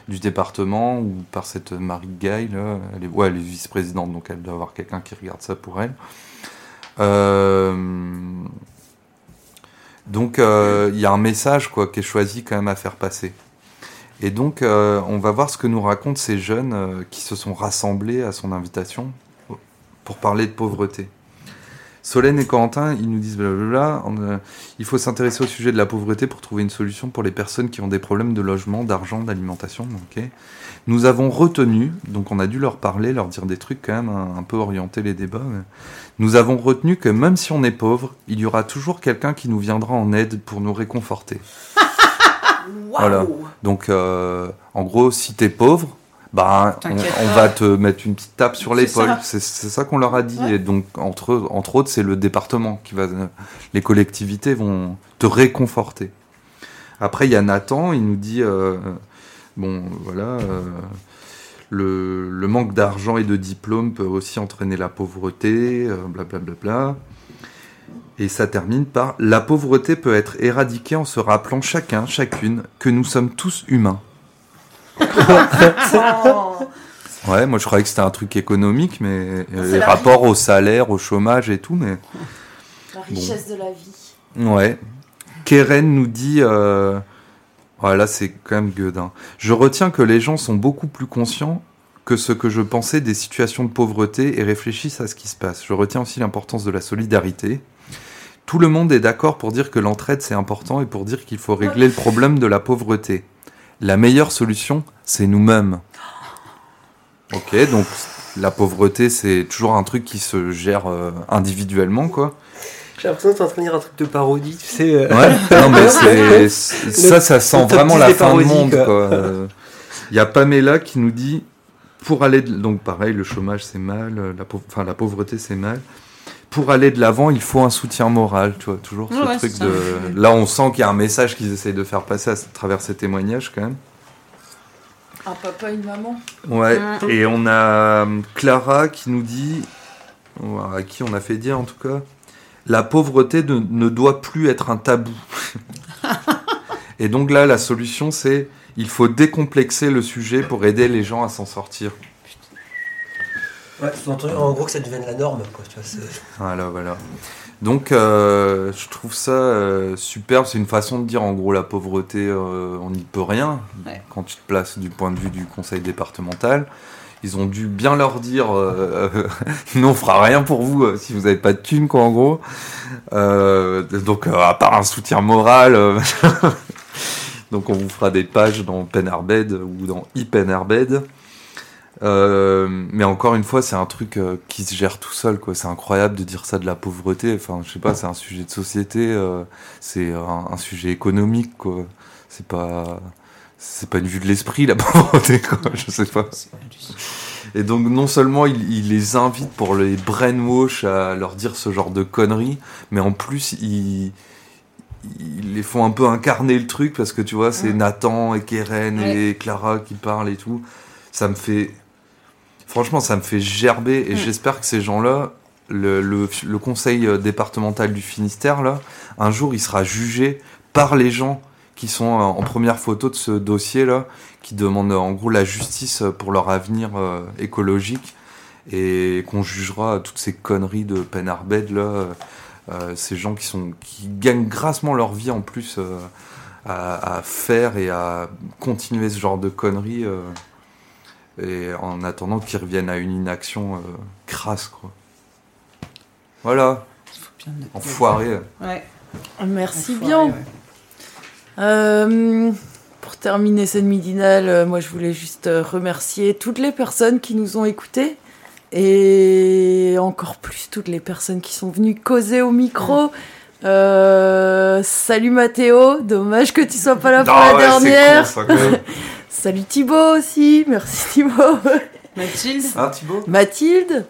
du département ou par cette Marie là. Elle est, ouais, elle est vice-présidente, donc elle doit avoir quelqu'un qui regarde ça pour elle. Donc il y a un message quoi qui est choisi quand même à faire passer. Et donc on va voir ce que nous racontent ces jeunes qui se sont rassemblés à son invitation pour parler de pauvreté. Solène et Corentin, ils nous disent blablabla, on, euh, il faut s'intéresser au sujet de la pauvreté pour trouver une solution pour les personnes qui ont des problèmes de logement, d'argent, d'alimentation. ok. Nous avons retenu, donc on a dû leur parler, leur dire des trucs quand même un, un peu orienter les débats. mais nous avons retenu que même si on est pauvre, il y aura toujours quelqu'un qui nous viendra en aide pour nous réconforter. *laughs* Voilà. Donc, euh, en gros, si t'es pauvre, bah, on, va te mettre une petite tape sur l'épaule. C'est ça qu'on leur a dit. Et donc, entre, entre autres, c'est le département qui va. Les collectivités vont te réconforter. Après, il y a Nathan, il nous dit euh, bon, voilà. euh, le, le manque d'argent et de diplôme peut aussi entraîner la pauvreté, euh, blablabla. Et ça termine par La pauvreté peut être éradiquée en se rappelant chacun, chacune, que nous sommes tous humains. *laughs* Ouais, moi je croyais que c'était un truc économique, mais euh, les la rapports au salaire, au chômage et tout, mais La richesse de la vie. ouais. Keren nous dit, euh... ouais, là c'est quand même gueudin. Je retiens que les gens sont beaucoup plus conscients que ce que je pensais des situations de pauvreté et réfléchissent à ce qui se passe. Je retiens aussi l'importance de la solidarité. Tout le monde est d'accord pour dire que l'entraide c'est important et pour dire qu'il faut régler le problème de la pauvreté. La meilleure solution, c'est nous-mêmes. Ok, donc la pauvreté c'est toujours un truc qui se gère euh, individuellement quoi. J'ai l'impression que t'es en train de dire un truc de parodie, tu sais. euh. Ouais, *laughs* non mais c'est c'est- Le- ça, ça sent vraiment 10 la fin du monde quoi. Il y a Pamela qui nous dit pour aller de- donc pareil le chômage c'est mal, la pauvre- enfin la pauvreté c'est mal. Pour aller de l'avant, il faut un soutien moral, tu vois, toujours ce Ouais, truc de là on sent qu'il y a un message qu'ils essayent de faire passer à travers ces témoignages quand même. Un papa, une maman. Ouais, Mm. et on a euh, Clara qui nous dit, à qui on a fait dire en tout cas, la pauvreté ne, ne doit plus être un tabou. *laughs* et donc là, la solution, c'est il faut décomplexer le sujet pour aider les gens à s'en sortir. Ouais, sous-entendu, en gros que ça devienne la norme, quoi. Tu vois, c'est- Voilà, voilà. Donc, euh, je trouve ça euh, superbe. C'est une façon de dire, en gros, la pauvreté, euh, on n'y peut rien. Ouais. Quand tu te places du point de vue du conseil départemental, ils ont dû bien leur dire, euh, *laughs* nous, on fera rien pour vous euh, si vous n'avez pas de thunes, quoi, en gros. Euh, donc, euh, à part un soutien moral, euh, *laughs* donc on vous fera des pages dans Penarbed ou dans ePenarbed. Euh, mais encore une fois, c'est un truc euh, qui se gère tout seul, quoi. C'est incroyable de dire ça de la pauvreté. Enfin, je sais pas, c'est un sujet de société, euh, c'est un, un sujet économique, quoi. C'est pas, c'est pas une vue de l'esprit la *laughs* pauvreté, quoi. Je sais pas. Et donc, non seulement il, il les invite pour les brainwash à leur dire ce genre de conneries, mais en plus, il ils les font un peu incarner le truc parce que tu vois, c'est Nathan et Keren et Clara qui parlent et tout. Ça me fait. Franchement, ça me fait gerber et Mm. j'espère que ces gens-là, le, le, le conseil euh, départemental du Finistère, là, un jour, il sera jugé par les gens qui sont euh, en première photo de ce dossier-là, qui demandent euh, en gros la justice pour leur avenir euh, écologique et qu'on jugera toutes ces conneries de Penarbed, là. euh, ces gens qui, sont, qui gagnent grassement leur vie en plus euh, à, à faire et à continuer ce genre de conneries. Et en attendant qu'ils reviennent à une inaction euh, crasse, quoi. Voilà. Enfoiré. Ouais. Merci Enfoiré, bien. ouais. Euh, pour terminer cette midinale, euh, moi je voulais juste remercier toutes les personnes qui nous ont écoutés et encore plus toutes les personnes qui sont venues causer au micro. Euh, salut Mathéo, dommage que tu sois pas là pour la ouais, c'est dernière. con, ça, quand même. *laughs* salut Thibaut aussi, merci Thibaut. Mathilde. Hein, Thibaut? Mathilde.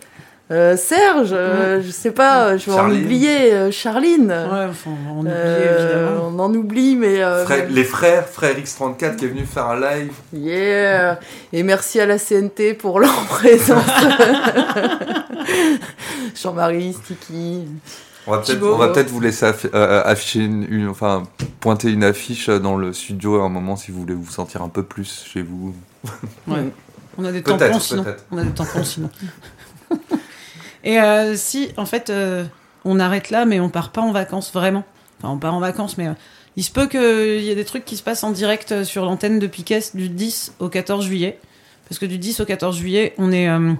Euh, Serge, euh, je sais pas, euh, je vais en Charline. oublier. euh, Charline. Ouais, enfin, on oublie Euh, évidemment. On en oublie, mais. euh, Frère- les frères, frère X34 qui est venu faire un live. Yeah Et merci à la CNT pour leur présence. *laughs* Jean-Marie, Sticky. On va peut-être va peut-être vous laisser affi- euh, afficher une, une- enfin pointer une affiche dans le studio à un moment si vous voulez vous sentir un peu plus chez vous. Ouais. On a des tampons sinon. On a des tampons sinon. Et euh, si, en fait, euh, on arrête là, mais on part pas en vacances vraiment. Enfin, on part en vacances, mais euh, il se peut qu'il y ait des trucs qui se passent en direct euh, sur l'antenne de Piquet du 10 au 14 juillet. Parce que du 10 au 14 juillet, on est euh,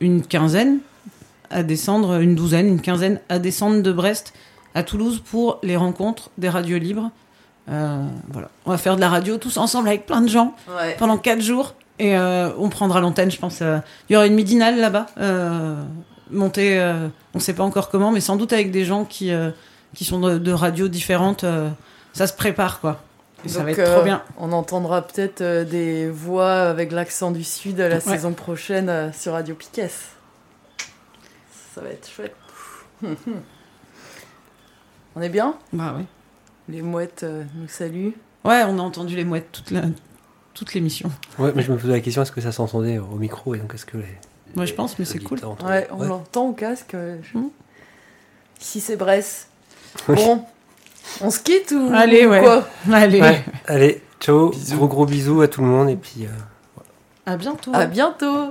une quinzaine à descendre, une douzaine, une quinzaine à descendre de Brest à Toulouse pour les rencontres des radios libres. Euh, voilà. On va faire de la radio tous ensemble avec plein de gens Ouais. pendant quatre jours. Et euh, on prendra l'antenne, je pense. euh, Il y aura une midinale là-bas, euh, montée, on ne sait pas encore comment, mais sans doute avec des gens qui, qui sont de, de radios différentes. ça se prépare, quoi. Et ça va être trop bien. On entendra peut-être des voix avec l'accent du Sud la Ouais. saison prochaine sur Radio Piquet. Ça va être chouette. *laughs* on est bien? Bah oui. Les mouettes euh, nous saluent. Ouais, on a entendu les mouettes toute la- toute l'émission. Ouais, mais je me posais la question est-ce que ça s'entendait au micro et donc est-ce que les. Moi, je pense, mais c'est cool. Ouais, on Ouais. l'entend au casque. euh, je- Ici c'est Brest. Bon, on se quitte ou Allez, ou ouais. quoi? Allez. Ouais. Allez, ciao, gros gros bisous à tout le monde et puis. euh, À bientôt. À bientôt.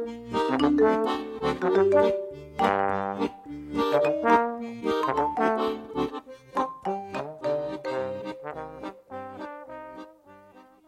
Thank you.